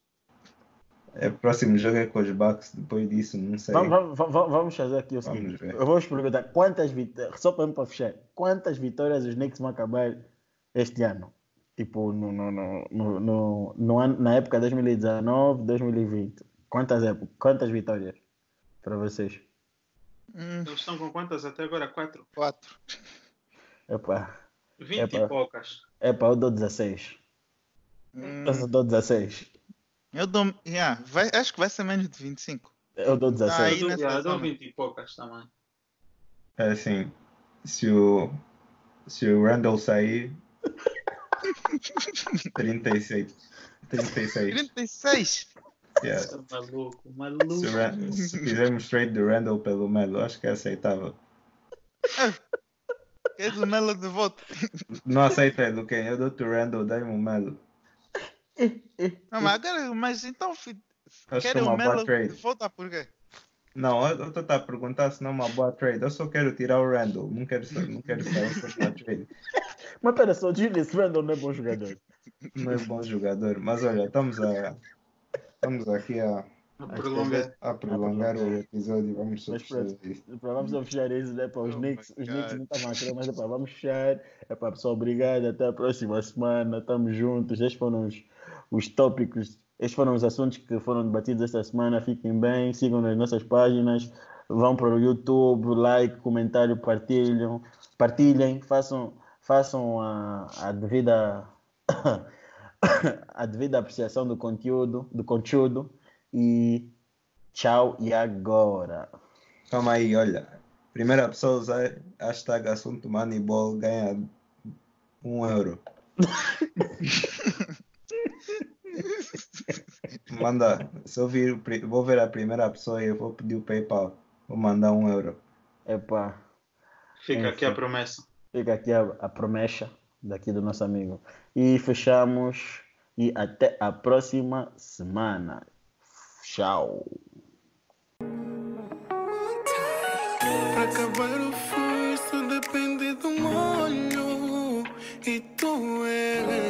É, o próximo jogo é com os Bucks, depois disso, não sei. Vamos, vamos, vamos fazer aqui o seguinte. Eu vou perguntar quantas vitórias, só para, fechar, quantas vitórias os Knicks vão acabar este ano? Tipo, no, no, no, no, no, ano, na época 2019, 2020. Quantas, épocas, quantas vitórias para vocês? Hum. Eles estão com quantas até agora? Quatro? Quatro. Epá. 20 Epa. e poucas. Epá, eu dou 16. Hum. Eu dou 16. Eu dou. Yeah, vai, acho que vai ser menos de 25. Eu dou 16. Ah, eu, dou, eu dou 20 e poucas também. É assim. Se o. Se o Randall sair. 36. 36. 36? Yeah. Maluco, maluco. Se, se fizermos trade do Randall pelo Melo, acho que é aceitável. É do Melo de voto. Não aceita do quem? Eu dou o Randall, dai-me o Melo. Não, mas agora, mas então quero o Melo de volta por quê? Não, eu estou a perguntar se não é uma boa trade. Eu só quero tirar o Randall. Não quero, não quero sair com a trade. Mas pera só, Julius Randall não é bom jogador. Não é bom jogador. Mas olha, estamos a, Estamos aqui a, a prolongar, a prolongar o episódio. Vamos só fechar isso. Vamos só fechar isso, né? Para os oh Knicks, os Knicks não estavam a querer, mas epa, vamos fechar. É para pessoal, obrigado. Até a próxima semana. Estamos juntos. Foram os, os tópicos, estes foram os assuntos que foram debatidos esta semana. Fiquem bem, sigam nas nossas páginas. Vão para o YouTube, like, comentário, partilham, partilhem, façam, façam a, a devida a devida apreciação do conteúdo, do conteúdo e tchau e agora. Calma aí, olha. Primeira pessoa a usar hashtag assunto Moneyball ganha um euro. Manda, se eu vir, vou ver a primeira pessoa e eu vou pedir o PayPal. Vou mandar um euro. Epá. Fica Enfim. aqui a promessa. Fica aqui a, a promessa daqui do nosso amigo. E fechamos e até a próxima semana. Tchau. Para acabar o furso depende do molho e tu és